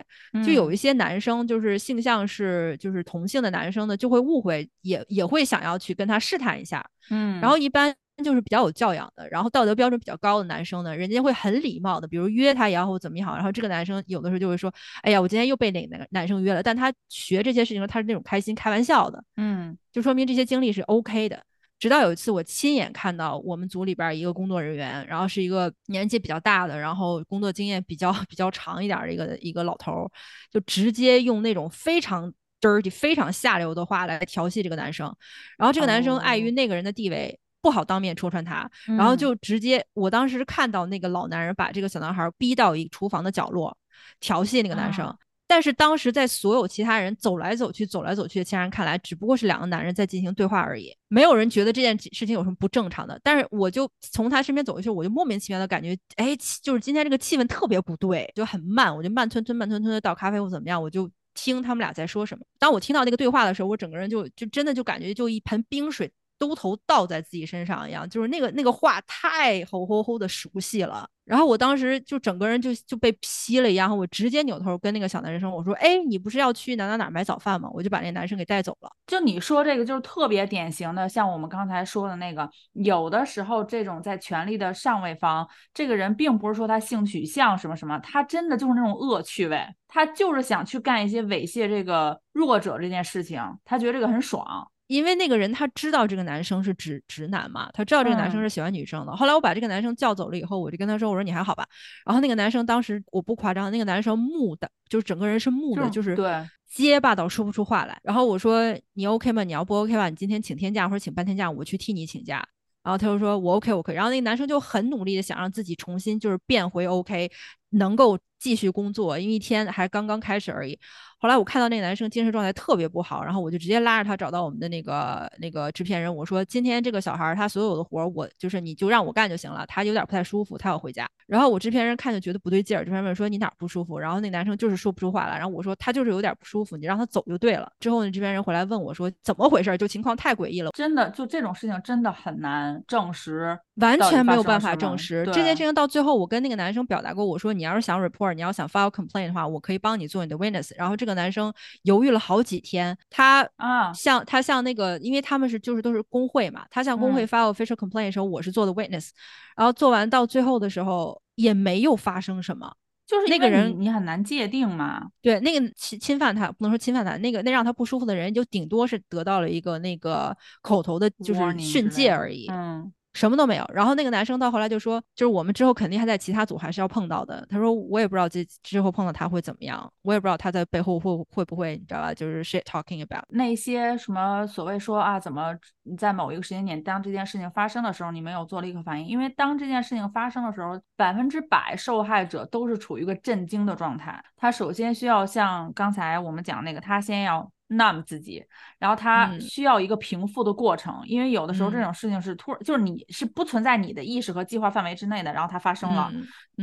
就有一些男生，就是性向是就是同性的男生呢，就会误会，也也会想要去跟他试探一下。嗯，然后一般就是比较有教养的，然后道德标准比较高的男生呢，人家会很礼貌的，比如约他也好或怎么也好。然后这个男生有的时候就会说：“哎呀，我今天又被哪个男生约了。”但他学这些事情，他是那种开心开玩笑的。嗯，就说明这些经历是 OK 的。直到有一次，我亲眼看到我们组里边一个工作人员，然后是一个年纪比较大的，然后工作经验比较比较长一点的一个一个老头，就直接用那种非常 dirty、非常下流的话来调戏这个男生。然后这个男生碍于那个人的地位，不好当面戳穿他，然后就直接，我当时看到那个老男人把这个小男孩逼到一厨房的角落，调戏那个男生。但是当时在所有其他人走来走去、走来走去的其他人看来，只不过是两个男人在进行对话而已，没有人觉得这件事情有什么不正常的。但是我就从他身边走过去，我就莫名其妙的感觉，哎，就是今天这个气氛特别不对，就很慢，我就慢吞吞、慢吞吞的倒咖啡或怎么样，我就听他们俩在说什么。当我听到那个对话的时候，我整个人就就真的就感觉就一盆冰水。兜头倒在自己身上一样，就是那个那个话太吼吼吼的熟悉了。然后我当时就整个人就就被劈了一样，我直接扭头跟那个小男生我说：“哎，你不是要去哪哪哪买早饭吗？”我就把那男生给带走了。就你说这个，就是特别典型的，像我们刚才说的那个，有的时候这种在权力的上位方，这个人并不是说他性取向什么什么，他真的就是那种恶趣味，他就是想去干一些猥亵这个弱者这件事情，他觉得这个很爽。因为那个人他知道这个男生是直直男嘛，他知道这个男生是喜欢女生的。后来我把这个男生叫走了以后，我就跟他说：“我说你还好吧？”然后那个男生当时我不夸张，那个男生木的，就是整个人是木的，就是对结巴到说不出话来。然后我说：“你 OK 吗？你要不 OK 吧？你今天请天假或者请半天假，我去替你请假。”然后他就说：“我 OK，我可以。”然后那个男生就很努力的想让自己重新就是变回 OK，能够继续工作，因为一天还刚刚开始而已。后来我看到那个男生精神状态特别不好，然后我就直接拉着他找到我们的那个那个制片人，我说今天这个小孩他所有的活我就是你就让我干就行了，他有点不太舒服，他要回家。然后我制片人看就觉得不对劲儿，制片人说你哪不舒服？然后那男生就是说不出话来，然后我说他就是有点不舒服，你让他走就对了。之后呢制片人回来问我说怎么回事？就情况太诡异了，真的就这种事情真的很难证实，完全没有办法证实这件事情。到最后我跟那个男生表达过，我说你要是想 report，你要想 file complaint 的话，我可以帮你做你的 witness。然后这个男生。犹豫了好几天，他啊，向他向那个，因为他们是就是都是工会嘛，他向工会发 official complaint 的时候，我是做的 witness，然后做完到最后的时候也没有发生什么，就是那个人你很难界定嘛，对，那个侵侵犯他不能说侵犯他，那个那让他不舒服的人就顶多是得到了一个那个口头的，就是训诫而已，嗯。什么都没有，然后那个男生到后来就说，就是我们之后肯定还在其他组还是要碰到的。他说我也不知道这之后碰到他会怎么样，我也不知道他在背后会会不会，你知道吧？就是 shit talking about 那些什么所谓说啊，怎么你在某一个时间点，当这件事情发生的时候，你没有做立刻反应？因为当这件事情发生的时候，百分之百受害者都是处于一个震惊的状态。他首先需要像刚才我们讲那个，他先要。Numb 自己，然后他需要一个平复的过程，因为有的时候这种事情是突然，就是你是不存在你的意识和计划范围之内的，然后它发生了，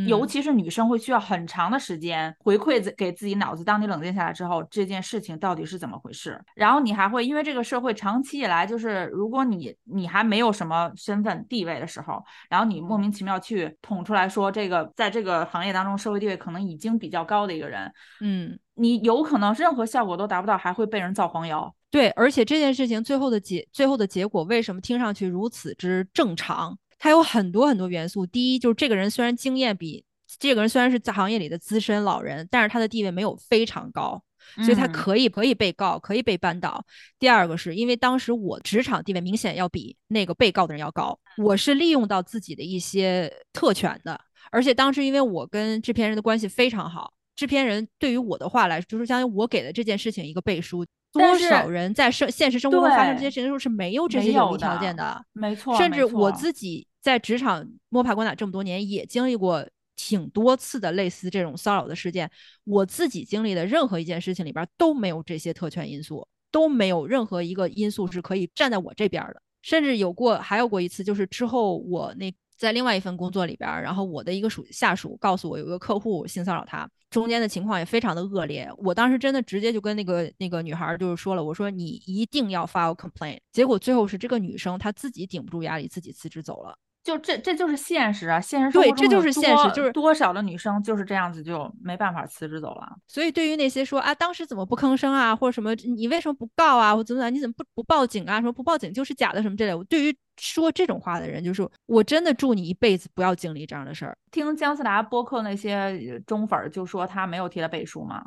尤其是女生会需要很长的时间回馈给自己脑子，当你冷静下来之后，这件事情到底是怎么回事？然后你还会因为这个社会长期以来就是，如果你你还没有什么身份地位的时候，然后你莫名其妙去捅出来说这个在这个行业当中社会地位可能已经比较高的一个人，嗯。你有可能任何效果都达不到，还会被人造黄谣。对，而且这件事情最后的结最后的结果为什么听上去如此之正常？它有很多很多元素。第一，就是这个人虽然经验比这个人虽然是在行业里的资深老人，但是他的地位没有非常高，所以他可以可以被告，可以被扳倒。第二个是因为当时我职场地位明显要比那个被告的人要高，我是利用到自己的一些特权的，而且当时因为我跟制片人的关系非常好。制片人对于我的话来说，就是相当于我给了这件事情一个背书。多少人在生现实生活中发生这些事情的时候是没有这些有利条件的？没错，甚至我自己在职场摸爬滚打这么多年，也经历过挺多次的类似这种骚扰的事件。我自己经历的任何一件事情里边都没有这些特权因素，都没有任何一个因素是可以站在我这边的。甚至有过，还有过一次，就是之后我那。在另外一份工作里边，然后我的一个属下属告诉我，有一个客户性骚扰他，中间的情况也非常的恶劣。我当时真的直接就跟那个那个女孩就是说了，我说你一定要 file complaint。结果最后是这个女生她自己顶不住压力，自己辞职走了。就这，这就是现实啊！现实对，这就是现实，就是多少的女生就是这样子，就没办法辞职走了。所以，对于那些说啊，当时怎么不吭声啊，或者什么，你为什么不告啊，或怎么怎么，你怎么不不报警啊？什么不报警就是假的什么之类。对于说这种话的人，就是我真的祝你一辈子不要经历这样的事儿。听姜思达播客那些忠粉就说他没有替他背书嘛。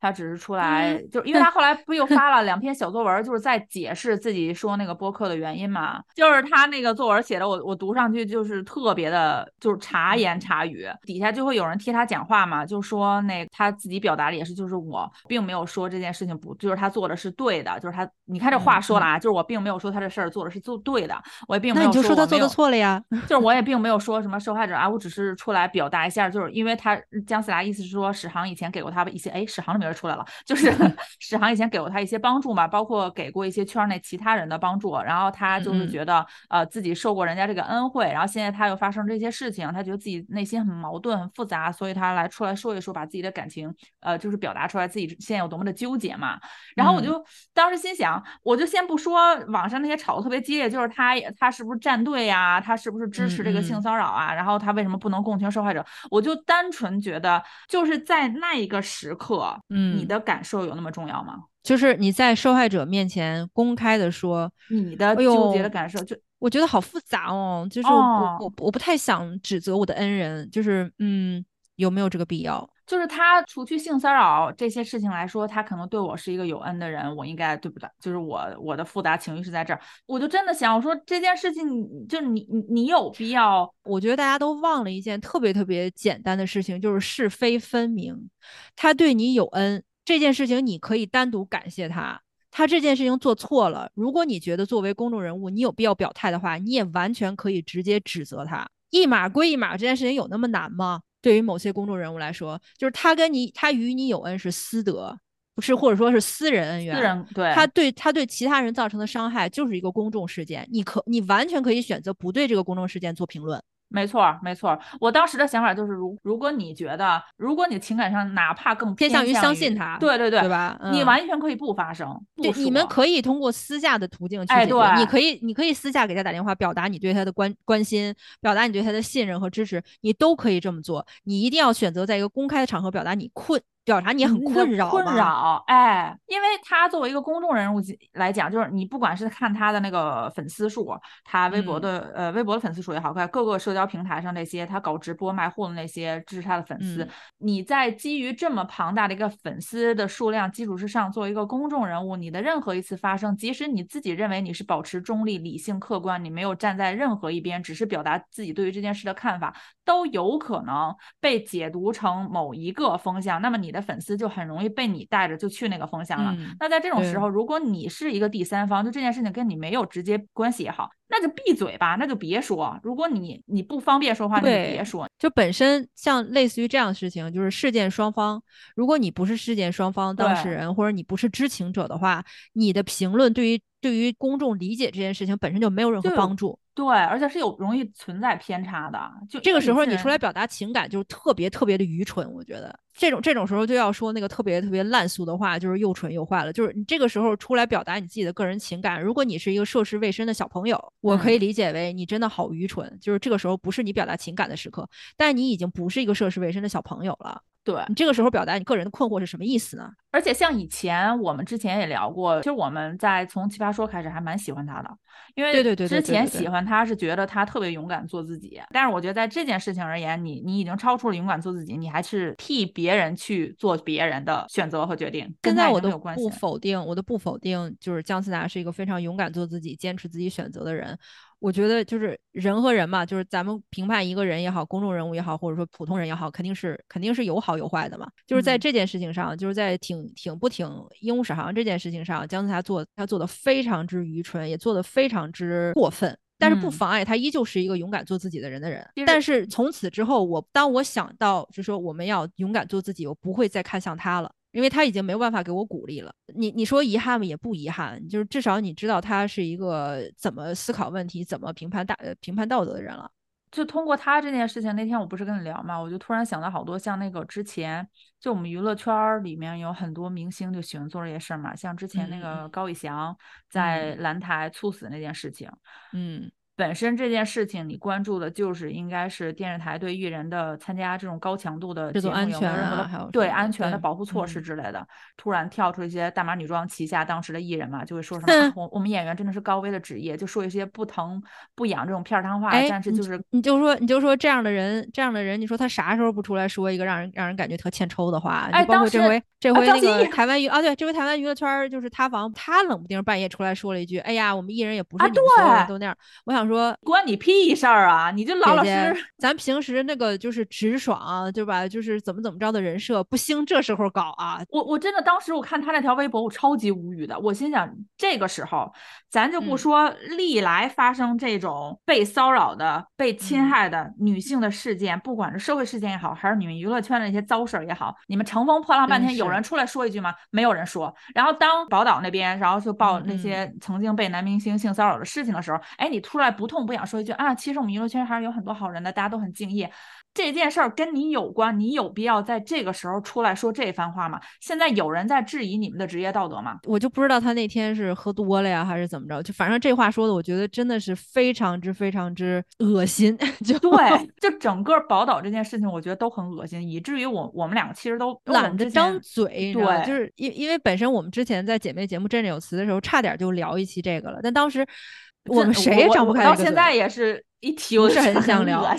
他只是出来，就因为他后来不又 <laughs> 发了两篇小作文，就是在解释自己说那个播客的原因嘛。就是他那个作文写的，我我读上去就是特别的，就是茶言茶语，底下就会有人替他讲话嘛，就说那他自己表达的也是，就是我并没有说这件事情不，就是他做的是对的，就是他，你看这话说了啊，就是我并没有说他这事儿做的是做对的，我也并没有说他做的错了呀，就是我也并没有说什么受害者啊，我只是出来表达一下，就是因为他姜思达意思是说史航以前给过他一些，哎，史航里面。就出来了，<laughs> 就是 <laughs> 史航以前给过他一些帮助嘛，包括给过一些圈内其他人的帮助，然后他就是觉得呃自己受过人家这个恩惠，然后现在他又发生这些事情，他觉得自己内心很矛盾、很复杂，所以他来出来说一说，把自己的感情呃就是表达出来，自己现在有多么的纠结嘛。然后我就当时心想，我就先不说网上那些吵得特别激烈，就是他他是不是站队呀？他是不是支持这个性骚扰啊？然后他为什么不能共情受害者？我就单纯觉得，就是在那一个时刻，嗯，你的感受有那么重要吗？就是你在受害者面前公开的说你的纠结的感受，就我觉得好复杂哦。就是我我我不太想指责我的恩人，就是嗯，有没有这个必要？就是他除去性骚扰这些事情来说，他可能对我是一个有恩的人，我应该对不对？就是我我的复杂情绪是在这儿，我就真的想，我说这件事情，就你你你有必要？我觉得大家都忘了一件特别特别简单的事情，就是是非分明。他对你有恩这件事情，你可以单独感谢他。他这件事情做错了，如果你觉得作为公众人物你有必要表态的话，你也完全可以直接指责他。一码归一码，这件事情有那么难吗？对于某些公众人物来说，就是他跟你，他与你有恩是私德，不是或者说是私人恩怨。私人对，他对他对其他人造成的伤害就是一个公众事件，你可你完全可以选择不对这个公众事件做评论。没错，没错。我当时的想法就是，如如果你觉得，如果你情感上哪怕更偏向于相信他，对对对，对吧？你完全可以不发声。对，你们可以通过私下的途径去解决。你可以，你可以私下给他打电话，表达你对他的关关心，表达你对他的信任和支持，你都可以这么做。你一定要选择在一个公开的场合表达你困。调查你很困扰，困扰，哎，因为他作为一个公众人物来讲，就是你不管是看他的那个粉丝数，他微博的呃微博的粉丝数也好，看各个社交平台上那些他搞直播卖货的那些支持他的粉丝，你在基于这么庞大的一个粉丝的数量基础之上，作为一个公众人物，你的任何一次发声，即使你自己认为你是保持中立、理性、客观，你没有站在任何一边，只是表达自己对于这件事的看法，都有可能被解读成某一个风向。那么你的。粉丝就很容易被你带着就去那个风向了。那在这种时候，如果你是一个第三方，就这件事情跟你没有直接关系也好，那就闭嘴吧，那就别说。如果你你不方便说话，你就别说。就本身像类似于这样的事情，就是事件双方，如果你不是事件双方当事人，或者你不是知情者的话，你的评论对于对于公众理解这件事情本身就没有任何帮助。对，而且是有容易存在偏差的。就这个时候，你出来表达情感，就是特别特别的愚蠢。我觉得这种这种时候就要说那个特别特别烂俗的话，就是又蠢又坏了。就是你这个时候出来表达你自己的个人情感，如果你是一个涉世未深的小朋友，我可以理解为你真的好愚蠢。就是这个时候不是你表达情感的时刻，但你已经不是一个涉世未深的小朋友了。对你这个时候表达你个人的困惑是什么意思呢？而且像以前我们之前也聊过，其实我们在从奇葩说开始还蛮喜欢他的，因为对对对，之前喜欢他是觉得他特别勇敢做自己。但是我觉得在这件事情而言，你你已经超出了勇敢做自己，你还是替别人去做别人的选择和决定。现在我都不否定，我都不否定，就是姜思达是一个非常勇敢做自己、坚持自己选择的人。我觉得就是人和人嘛，就是咱们评判一个人也好，公众人物也好，或者说普通人也好，肯定是肯定是有好有坏的嘛。就是在这件事情上，就是在挺挺不挺鹦鹉史航这件事情上，姜思达做他做的非常之愚蠢，也做的非常之过分，但是不妨碍他依旧是一个勇敢做自己的人的人。但是从此之后，我当我想到就说我们要勇敢做自己，我不会再看向他了。因为他已经没有办法给我鼓励了。你你说遗憾吗？也不遗憾，就是至少你知道他是一个怎么思考问题、怎么评判大评判道德的人了。就通过他这件事情，那天我不是跟你聊嘛，我就突然想到好多像那个之前，就我们娱乐圈里面有很多明星就喜欢做这些事儿嘛，像之前那个高以翔在蓝台猝死那件事情，嗯。本身这件事情，你关注的就是应该是电视台对艺人的参加这种高强度的这种安全啊，对安全的保护措施之类的。突然跳出一些大码女装旗下当时的艺人嘛，就会说什么我我们演员真的是高危的职业，就说一些不疼不痒这种片儿汤话。但是就是你就说你就说这样的人这样的人，你说他啥时候不出来说一个让人让人感觉特欠抽的话？哎，包括这回这回那个台湾娱啊，对，这回台湾娱乐圈就是塌房，他冷不丁半夜出来说了一句：“哎呀，我们艺人也不是你们所有人都那样。”我想。说关你屁事儿啊！你就老老实实。，咱平时那个就是直爽，对吧？就是怎么怎么着的人设，不兴这时候搞啊。我我真的当时我看他那条微博，我超级无语的。我心想，这个时候咱就不嗯说历来发生这种被骚扰的、被侵嗯害的女性的事件，不管是社会事件也好，还是你们娱乐圈的那些糟事儿也好，你们乘风破浪半天，有人出来说一句吗？没有人说。然后当宝岛那边，然后就报嗯那些曾经被男明星性骚扰的事情的时候，哎，你出来不痛不痒说一句啊，其实我们娱乐圈还是有很多好人的，大家都很敬业。这件事儿跟你有关，你有必要在这个时候出来说这番话吗？现在有人在质疑你们的职业道德吗？我就不知道他那天是喝多了呀，还是怎么着。就反正这话说的，我觉得真的是非常之非常之恶心。就对，就整个宝岛这件事情，我觉得都很恶心，以至于我我们两个其实都懒得张嘴，对就是因因为本身我们之前在姐妹节目《振振有词》的时候，差点就聊一期这个了，但当时我们谁也我张不开嘴到现在也是一提我不是很想聊。<laughs>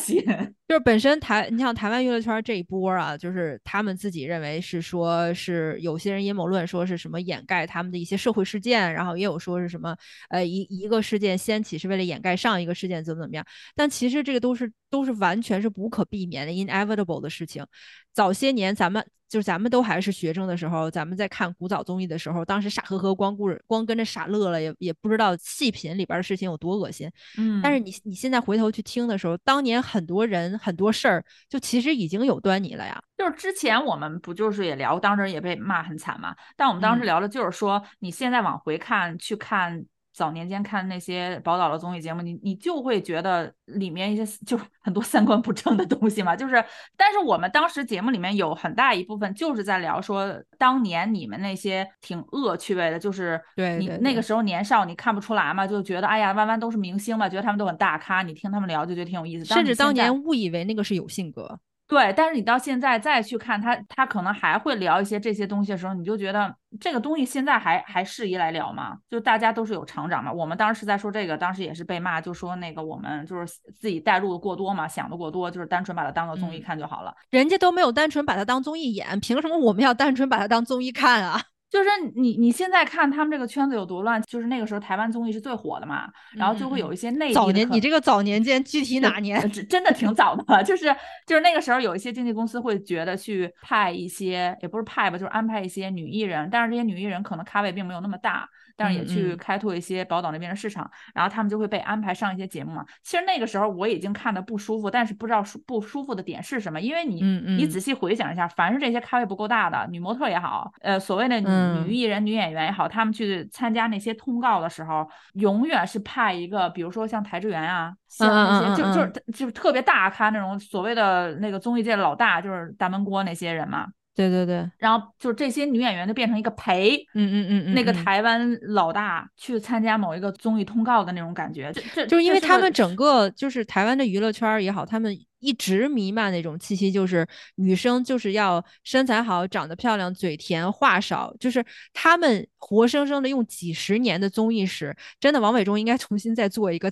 就是本身台，你像台湾娱乐圈这一波啊，就是他们自己认为是说是有些人阴谋论说是什么掩盖他们的一些社会事件，然后也有说是什么呃一一个事件掀起是为了掩盖上一个事件怎么怎么样，但其实这个都是都是完全是无可避免的 inevitable 的事情。早些年咱们就是咱们都还是学生的时候，咱们在看古早综艺的时候，当时傻呵呵光顾着光跟着傻乐了，也也不知道细品里边的事情有多恶心。嗯，但是你你现在回头去听的时候，当年很多人很多事儿，就其实已经有端倪了呀。就是之前我们不就是也聊，当时也被骂很惨嘛。但我们当时嗯聊的就是说，你现在往回看，去看早年间看那些宝岛的综艺节目，你你就会觉得里面一些 <laughs> 就是很多三观不正的东西嘛。就是，但是我们当时节目里面有很大一部分就是在聊说，当年你们那些挺恶趣味的，就是你对对对那个时候年少，你看不出来嘛，就觉得哎呀，弯弯都是明星嘛，觉得他们都很大咖，你听他们聊就觉得挺有意思。甚至当年误以为那个是有性格，对，但是你到现在再去看他，他可能还会聊一些这些东西的时候，你就觉得这个东西现在还还适宜来聊吗？就大家都是有成长嘛。我们当时在说这个，当时也是被骂，就说那个我们就是自己代入的过多嘛，想的过多，就是单纯把它当个综艺嗯看就好了。人家都没有单纯把它当综艺演，凭什么我们要单纯把它当综艺看啊？就是你你现在看他们这个圈子有多乱，就是那个时候台湾综艺是最火的嘛，然后就会有一些内。地嗯早年，你这个早年间具体哪年真的挺早的，<laughs> 就是就是那个时候有一些经纪公司会觉得去派一些，也不是派吧，就是安排一些女艺人，但是这些女艺人可能咖位并没有那么大，但是也嗯去嗯开拓一些宝岛那边的市场，然后他们就会被安排上一些节目嘛。其实那个时候我已经看的不舒服，但是不知道舒不舒服的点是什么，因为你、你仔细回想一下，凡是这些咖位不够大的女模特也好，呃，所谓的女、艺人、女演员也好，他们去参加那些通告的时候，永远是派一个，比如说像台志源啊，就就是就是特别大咖那种所谓的那个综艺界的老大，就是大闷锅那些人嘛。对对对，然后就是这些女演员就变成一个陪嗯嗯嗯嗯，那个嗯。台湾老大去参加某一个综艺通告的那种感觉，这这就是因为他们整个就是台湾的娱乐圈也好，他们一直弥漫那种气息，就是女生就是要身材好、长得漂亮、嘴甜、话少，就是他们活生生的用几十年的综艺史，真的王伟忠应该 <laughs> 重新再做一个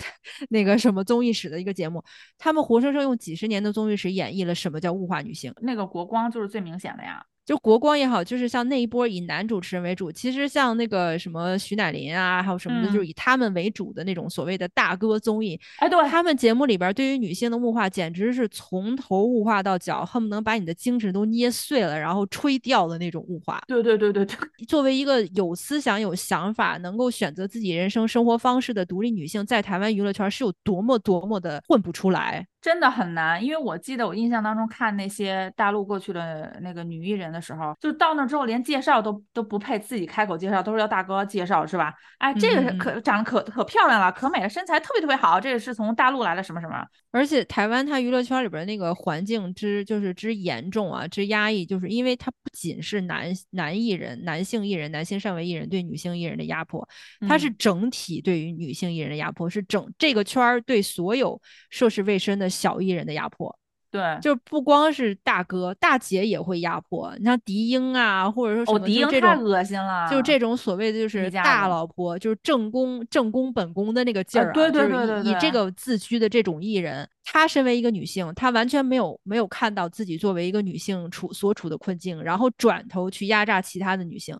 那个什么综艺史的一个节目，他们活生生用几十年的综艺史演绎了什么叫物化女性。那个国光就是最明显的呀。就国光也好，就是像那一波以男主持人为主，其实像那个什么徐乃麟啊，还有什么的，嗯就是以他们为主的那种所谓的大哥综艺，哎，对，他们节目里边对于女性的物化，简直是从头物化到脚，恨不能把你的精神都捏碎了，然后吹掉的那种物化。对对对对对，作为一个有思想、有想法，能够选择自己人生生活方式的独立女性，在台湾娱乐圈是有多么多么的混不出来。真的很难，因为我记得我印象当中看那些大陆过去的那个女艺人的时候，就到那之后连介绍都都不配自己开口介绍，都是要大哥介绍，是吧？哎，这个可长得可可漂亮了，可美了，身材特别特别好，这个是从大陆来的什么什么。而且台湾它娱乐圈里边那个环境之就是之严重啊，之压抑，就是因为它不仅是男男艺人、男性艺人、男性上位艺人对女性艺人的压迫，它是嗯整体对于女性艺人的压迫，是整这个圈儿对所有涉世未深的小艺人的压迫。对，就是不光是大哥，大姐也会压迫。你像狄英啊，或者说什哦，么，狄就这种英太恶心了，就这种所谓的就是大老婆，就是正宫正宫本宫的那个劲儿啊，对对就是对对对以以这个自居的这种艺人，她身为一个女性，她完全没有没有看到自己作为一个女性处所处的困境，然后转头去压榨其他的女性，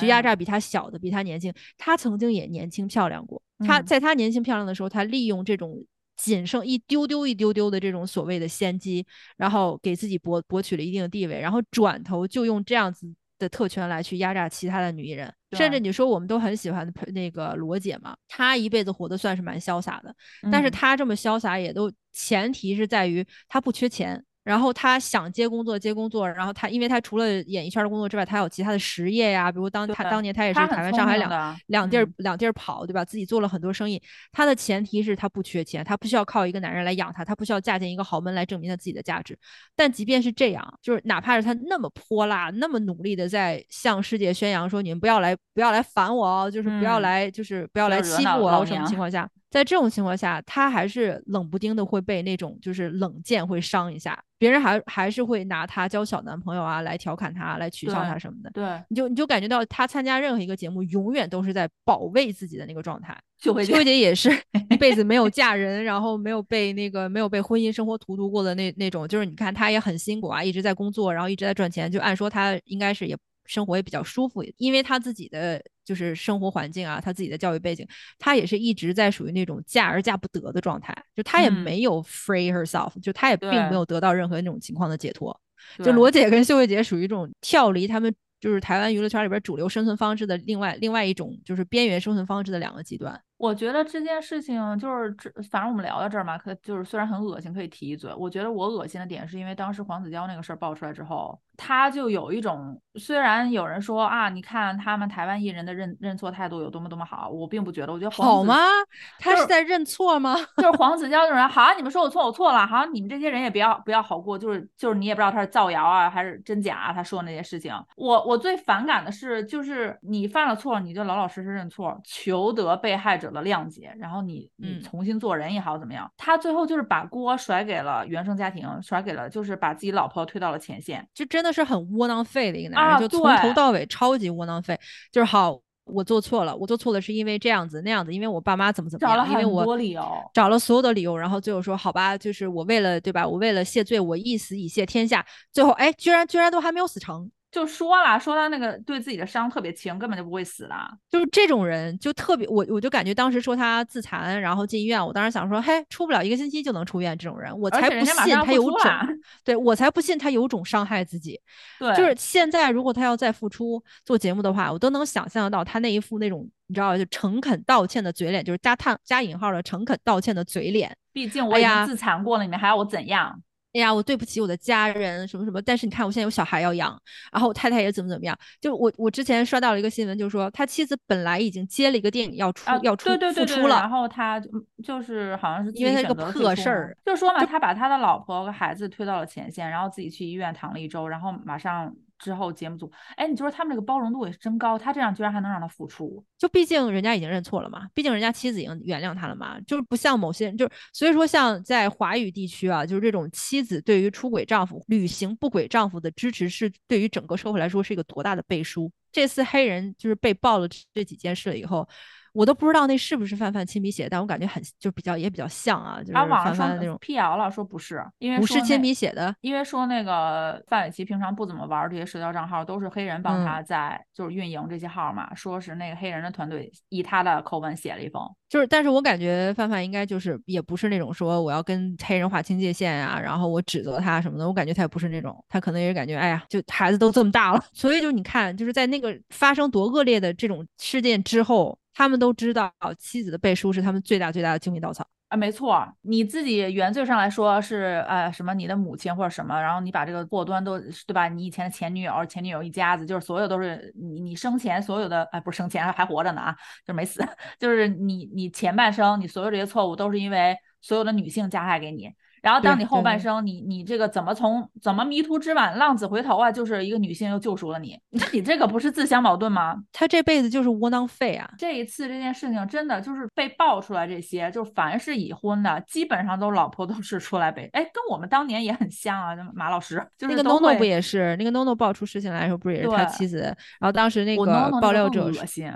去压榨比她小的、比她年轻。她曾经也年轻漂亮过，她嗯在她年轻漂亮的时候，她利用这种仅剩一丢丢一丢丢的这种所谓的先机，然后给自己博博取了一定的地位，然后转头就用这样子的特权来去压榨其他的女艺人。甚至你说我们都很喜欢的那个罗姐嘛，她一辈子活得算是蛮潇洒的，但是嗯她这么潇洒也都前提是在于她不缺钱。然后他想接工作接工作，然后他因为他除了演艺圈的工作之外，他有其他的实业呀，比如当他当年他也是台湾、上海两两地儿、嗯两地儿跑，对吧？自己做了很多生意。他的前提是他不缺钱，他不需要靠一个男人来养他，他不需要嫁进一个豪门来证明他自己的价值。但即便是这样，就是哪怕是他那么泼辣、那么努力的在向世界宣扬说你们不要来、不要来烦我哦，就是不要嗯来，就是不要来欺负我哦，什么情况下？在这种情况下，他还是冷不丁的会被那种就是冷箭会伤一下，别人还还是会拿他交小男朋友啊来调侃他、来取笑对她什么的。对，你就你就感觉到他参加任何一个节目，永远都是在保卫自己的那个状态。秋慧姐也是一辈子没有嫁人，然后没有被那个没有被婚姻生活荼毒过的那那种，就是你看她也很辛苦啊，一直在工作，然后一直在赚钱，就按说她应该是也生活也比较舒服，因为他自己的就是生活环境啊，他自己的教育背景，他也是一直在属于那种嫁而嫁不得的状态，就他也嗯没有 free herself，就他也并没有得到任何那种情况的解脱。就罗姐跟秀慧姐属于一种跳离他们就是台湾娱乐圈里边主流生存方式的另外另外一种就是边缘生存方式的两个极端。我觉得这件事情就是这，反正我们聊到这儿嘛，可就是虽然很恶心，可以提一嘴。我觉得我恶心的点是因为当时黄子佼那个事儿爆出来之后，他就有一种，虽然有人说啊，你看他们台湾艺人的认认错态度有多么多么好，我并不觉得，我觉得好吗？他是是在认错吗？就是黄 <laughs> 子佼这种人，好像你们说我错，我错了，好像你们这些人也不要不要好过，就是就是你也不知道他是造谣啊还是真假啊，他说的那些事情。我我最反感的是，就是你犯了错，你就老老实实认错，求得被害者的谅解，然后你你嗯重新做人也好怎么样。他最后就是把锅甩给了原生家庭，甩给了就是把自己老婆推到了前线。就真的是很窝囊废的一个男人，啊就从头到尾超级窝囊废。就是好，我做错了，我做错了是因为这样子那样子，因为我爸妈怎么怎么样，因为找了很多我理由找了所有的理由，然后最后说好吧，就是我为了对吧，我为了谢罪，我一死以谢天下。最后哎，居然居然都还没有死成。就说了，说他那个对自己的伤特别轻，根本就不会死的。就是这种人就特别，我我就感觉当时说他自残，然后进医院，我当时想说，嘿，出不了一个星期就能出院，这种人我才不信他有种，对我才不信他有种伤害自己。<laughs> 对，就是现在，如果他要再复出做节目的话，我都能想象得到他那一副那种你知道，就诚恳道歉的嘴脸，就是加叹加引号的诚恳道歉的嘴脸。毕竟我已经自残过了，你们还要我怎样？哎呀，我对不起我的家人，什么什么。但是你看，我现在有小孩要养，然后我太太也怎么怎么样。就我我之前刷到了一个新闻，就是说他妻子本来已经接了一个电影要出、啊，要出对对对对，了然，后他就就是好像是因为他这个破事儿就说嘛，他把他的老婆和孩子推到了前线，然后自己去医院躺了一周，然后马上之后节目组，哎，你就说他们这个包容度也是真高，他这样居然还能让他复出，就毕竟人家已经认错了嘛，毕竟人家妻子已经原谅他了嘛，就是不像某些人，就是所以说像在华语地区啊，就是这种妻子对于出轨丈夫、履行不轨丈夫的支持，是对于整个社会来说是一个多大的背书。这次黑人就是被爆了这几件事了以后。我都不知道那是不是范范亲笔写的，但我感觉很就比较也比较像啊，就是范范的那种，辟谣了，说不是，因为不是亲笔写的，因为说那个范玮琪平常不怎么玩这些社交账号，都是黑人帮嗯。他在就是运营这些号嘛，说是那个黑人的团队以他的口吻写了一封，就是，但是我感觉范范应该就是也不是那种说我要跟黑人划清界限啊，然后我指责他什么的，我感觉他也不是那种，他可能也是感觉，哎呀，就孩子都这么大了，<laughs> 所以就你看，就是在那个发生多恶劣的这种事件之后，他们都知道妻子的背书是他们最大最大的救命稻草。啊，没错，你自己原罪上来说是呃什么你的母亲或者什么，然后你把这个祸端都对吧？你以前的前女友、前女友一家子，就是所有都是你你生前所有的哎不是生前还活着呢啊，就是没死，<laughs> 就是你你前半生你所有这些错误都是因为所有的女性加害给你。然后当你后半生，你你这个怎么从怎么迷途知返，浪子回头啊？就是一个女性又救赎了你，<laughs> 那你这个不是自相矛盾吗？他这辈子就是窝囊废啊！这一次这件事情真的就是被爆出来，这些就凡是已婚的，基本上都老婆都是出来被，哎，跟我们当年也很像啊，马老师就是那个都 NONO 不也是？那个 NONO 爆出事情来的时候，不是也是他妻子？然后当时那个爆料者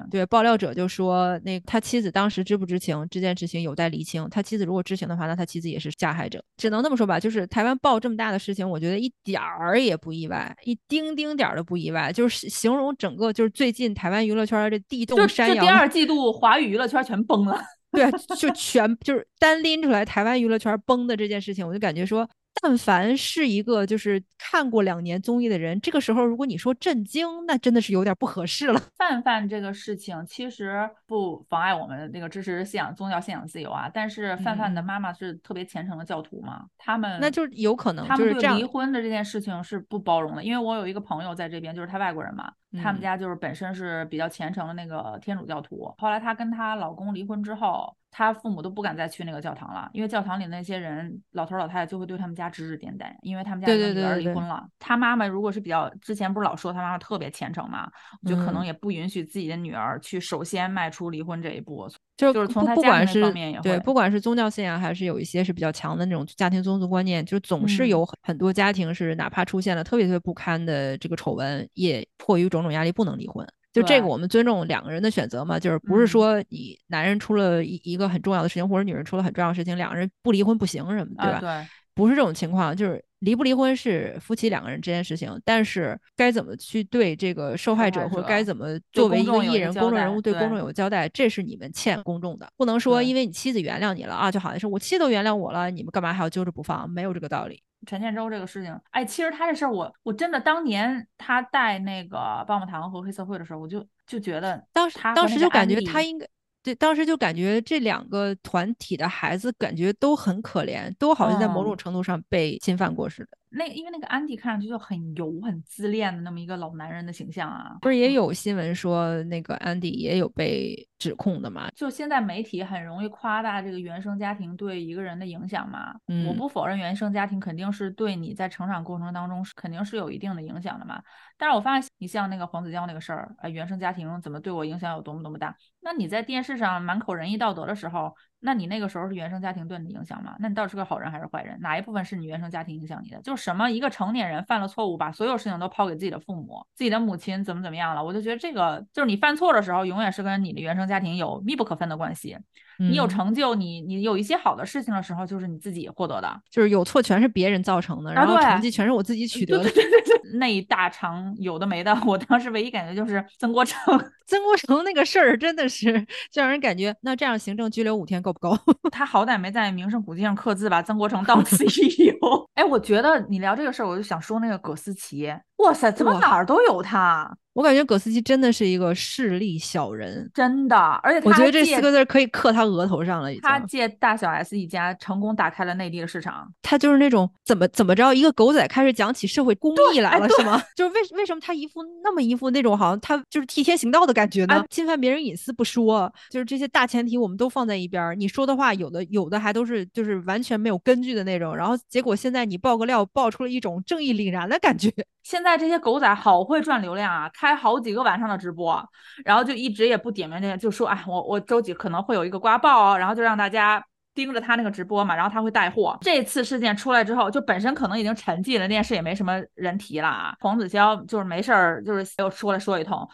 对，爆料者就说，那他妻子当时知不知情这件事情有待厘清。他妻子如果知情的话，那他妻子也是加害者。只能这么说吧，就是台湾爆这么大的事情，我觉得一点儿也不意外，一丁丁点儿都不意外。就是形容整个就是最近台湾娱乐圈这地动山摇，就第二季度华语娱乐圈全崩了。对，就全就是单拎出来台湾娱乐圈崩的这件事情，我就感觉说。但凡是一个就是看过两年综艺的人，这个时候如果你说震惊，那真的是有点不合适了。<laughs> 范范这个事情其实不妨碍我们那个支持信仰宗教信仰自由啊。但是范范的妈妈是特别虔诚的教徒嘛，他们那就有可能他们对离婚的这件事情是不包容的。因为我有一个朋友在这边，就是他外国人嘛，他们家就是本身是比较虔诚的那个天主教徒，后来她跟她老公离婚之后。他父母都不敢再去那个教堂了，因为教堂里那些人老头老太太就会对他们家指指点点，因为他们家女儿离婚了。他妈妈如果是比较之前不是老说他妈妈特别虔诚嘛，就可能也不允许自己的女儿去首先迈出离婚这一步。就就是从他家庭方面也对，不管是宗教信仰还是有一些是比较强的那种家庭宗族观念，就总是有很多家庭是哪怕出现了特别特别不堪的这个丑闻，也迫于种种压力不能离婚。就这个，我们尊重两个人的选择嘛，就是不是说你男人出了一一个很重要的事情，或者女人出了很重要的事情，两个人不离婚不行什么，对吧？对，不是这种情况，就是离不离婚是夫妻两个人这件事情，但是该怎么去对这个受害者，或者该怎么作为一个艺人、公众人物对公众有个交代，这是你们欠公众的，不能说因为你妻子原谅你了啊，就好像是我妻子都原谅我了，你们干嘛还要揪着不放？没有这个道理。陈建州这个事情，哎，其实他这事儿，我我真的当年他带那个棒棒糖和黑社会的时候，我就就觉得当时当时就感觉他应该对，当时就感觉这两个团体的孩子感觉都很可怜，都好像在某种程度上被侵犯过似的。那因为那个安迪看上去就很油、很自恋的那么一个老男人的形象啊，不是也有新闻说那个安迪也有被指控的嘛？就现在媒体很容易夸大这个原生家庭对一个人的影响嘛。嗯，我不否认原生家庭肯定是对你在成长过程当中是肯定是有一定的影响的嘛。但是我发现你像那个黄子佼那个事儿，哎，原生家庭怎么对我影响有多么多么大？那你在电视上满口仁义道德的时候。那你那个时候是原生家庭对你的影响吗？那你到底是个好人还是坏人？哪一部分是你原生家庭影响你的？就是什么一个成年人犯了错误，把所有事情都抛给自己的父母，自己的母亲怎么怎么样了？我就觉得这个就是你犯错的时候，永远是跟你的原生家庭有密不可分的关系。你有成就，你你有一些好的事情的时候，就是你自己获得的，就是有错全是别人造成的，然后成绩全是我自己取得的。对对对对，那一大长有的没的，我当时唯一感觉就是曾国成，<laughs> 曾国成那个事儿真的是就让人感觉，那这样行政拘留五天够不够？<laughs> 他好歹没在名胜古迹上刻字吧？曾国成到此一游。哎，我觉得你聊这个事儿，我就想说那个葛思琪，哇塞，怎么哪儿都有他？我感觉葛思琪真的是一个势利小人，真的，而且我觉得这四个字可以刻他额头上了。已经，他借大小 S 一家成功打开了内地的市场。他就是那种怎么怎么着，一个狗仔开始讲起社会公益来了，是吗？<laughs> 就是为为什么他一副那么一副那种好像他就是替天行道的感觉呢？侵犯别人隐私不说，就是这些大前提我们都放在一边，你说的话有的有的还都是就是完全没有根据的那种。然后结果现在你爆个料，爆出了一种正义凛然的感觉。<laughs> 现在这些狗仔好会赚流量啊，开好几个晚上的直播，然后就一直也不点名这些，就说哎，我我周几可能会有一个瓜爆，然后就让大家盯着他那个直播嘛，然后他会带货。这次事件出来之后，就本身可能已经沉寂了，那件事也没什么人提了啊。黄子佼就是没事儿，就是又说来说一通。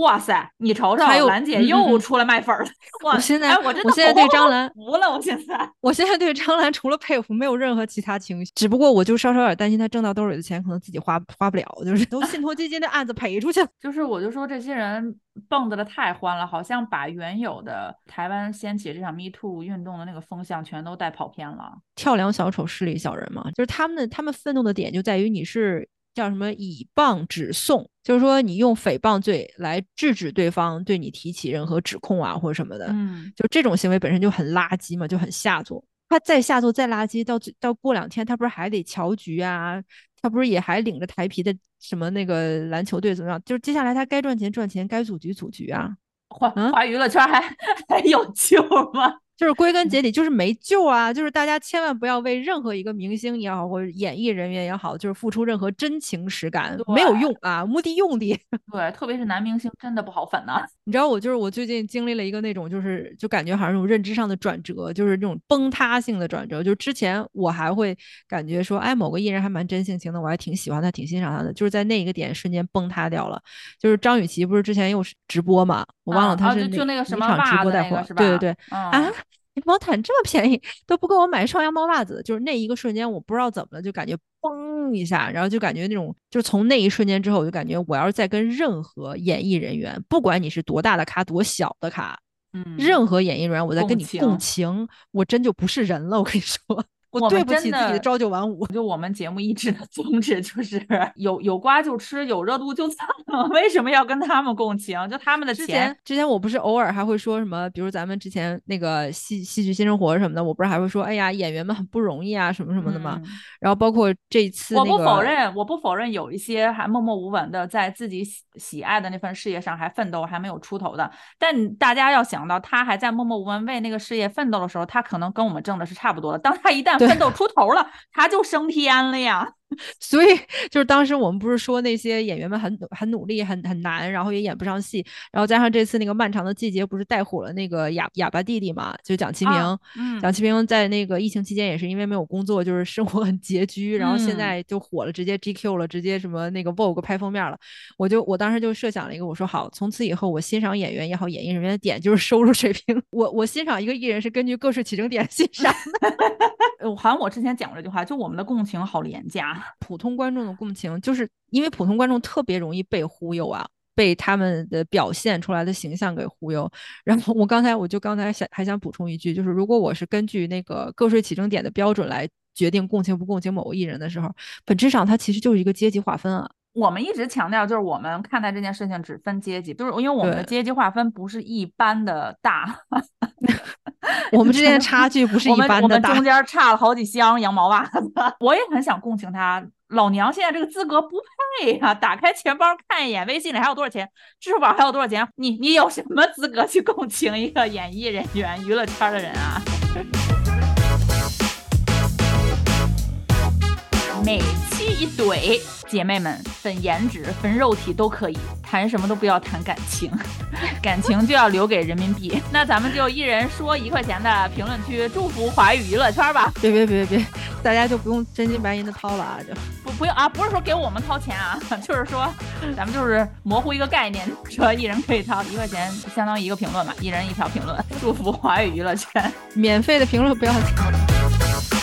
哇塞，你瞅瞅，兰姐又出来卖粉了。我现在，我我现在对张兰服了。我现在，我现在对张兰除了佩服，没有任何其他情绪。只不过我就稍稍有点担心，她挣到兜里的钱可能自己花花不了，就是都信托基金的案子赔出去了。<laughs> 就是我就说这些人蹦跶的太欢了，好像把原有的台湾掀起这场 Me Too 运动的那个风向全都带跑偏了。跳梁小丑，势利小人嘛，就是他们的他们愤怒的点就在于你是。叫什么以谤止讼，就是说你用诽谤罪来制止对方对你提起任何指控啊，或者什么的，嗯，就这种行为本身就很垃圾嘛，就很下作。他再下作再垃圾，到到过两天他不是还得乔局啊？他不是也还领着台皮的什么那个篮球队怎么样？就是接下来他该赚钱赚钱，该组局组局啊。华华娱乐圈还 <laughs> 还有救吗？就是归根结底就是没救啊！就是大家千万不要为任何一个明星也好，或者演艺人员也好，就是付出任何真情实感，没有用啊，目的用的。<laughs> 对，特别是男明星真的不好粉呐。你知道我就是我最近经历了一个那种就是就感觉好像那种认知上的转折，就是那种崩塌性的转折。就之前我还会感觉说，哎，某个艺人还蛮真性情的，我还挺喜欢他，挺欣赏他的。就是在那一个点瞬间崩塌掉了。就是张雨绮不是之前又是直播嘛？我忘了他是就那个什么场直播带货，对对对啊。毛毯这么便宜，<laughs> 都不够我买双羊毛袜子。就是那一个瞬间，我不知道怎么了，就感觉嘣一下，然后就感觉那种，就是从那一瞬间之后，我就感觉我要是再跟任何演艺人员，不管你是多大的咖，多小的咖，嗯，任何演艺人员，我在跟你共情共情，我真就不是人了。我跟你说，我我对不起自己的的朝九晚五。就我们节目一直的宗旨就是有有瓜就吃，有热度就蹭。<laughs> 为什么要跟他们共情？就他们的之钱前，之前我不是偶尔还会说什么，比如咱们之前那个戏戏剧新生活什么的，我不是还会说，哎呀，演员们很不容易啊，什么什么的嘛。嗯然后包括这一次、我那个，不否认，我不否认有一些还默默无闻的在自己喜喜爱的那份事业上还奋斗，还没有出头的。但大家要想到，他还在默默无闻为那个事业奋斗的时候，他可能跟我们挣的是差不多的。当他一旦对奋斗出头了，他就升天了呀。所以就是当时我们不是说那些演员们很努很努力，很很难，然后也演不上戏，然后加上这次那个漫长的季节不是带火了那个哑哑巴弟弟嘛，就蒋奇明，啊嗯蒋奇明在那个疫情期间也是因为没有工作，就是生活很拮据，然后现嗯在就火了，直接 GQ 了，直接什么那个 Vogue 拍封面了。我就我当时就设想了一个，我说好，从此以后我欣赏演员也好，演艺人员的点就是收入水平。<laughs> 我我欣赏一个艺人是根据个税起征点欣赏的。<laughs> 呃好像我之前讲过这句话，就我们的共情好廉价。普通观众的共情，就是因为普通观众特别容易被忽悠啊，被他们的表现出来的形象给忽悠。然后我刚才我就刚才想还想补充一句，就是如果我是根据那个个税起征点的标准来决定共情不共情某个艺人的时候，本质上它其实就是一个阶级划分啊。我们一直强调，就是我们看待这件事情只分阶级，就是因为我们的阶级划分不是一般的大，<laughs> 我们之间的差距不是一般的大我们中。间差 <laughs> 了好几箱羊毛袜子。<laughs> 我也很想共情他，老娘现在这个资格不配呀、打开钱包看一眼，微信里还有多少钱，支付宝还有多少钱？你你有什么资格去共情一个演艺人员、娱乐圈的人啊？每期一怼，姐妹们分颜值、分肉体都可以，谈什么都不要谈感情，<laughs> 感情就要留给人民币。那咱们就一人说一块钱的评论区，祝福华语娱乐圈吧。别别别别，大家就不用真金白银的掏了啊！就不不用啊，不是说给我们掏钱啊，<laughs> 就是说咱们就是模糊一个概念，说一人可以掏一块钱，相当于一个评论嘛，一人一条评论，祝福华语娱乐圈。免费的评论不要钱。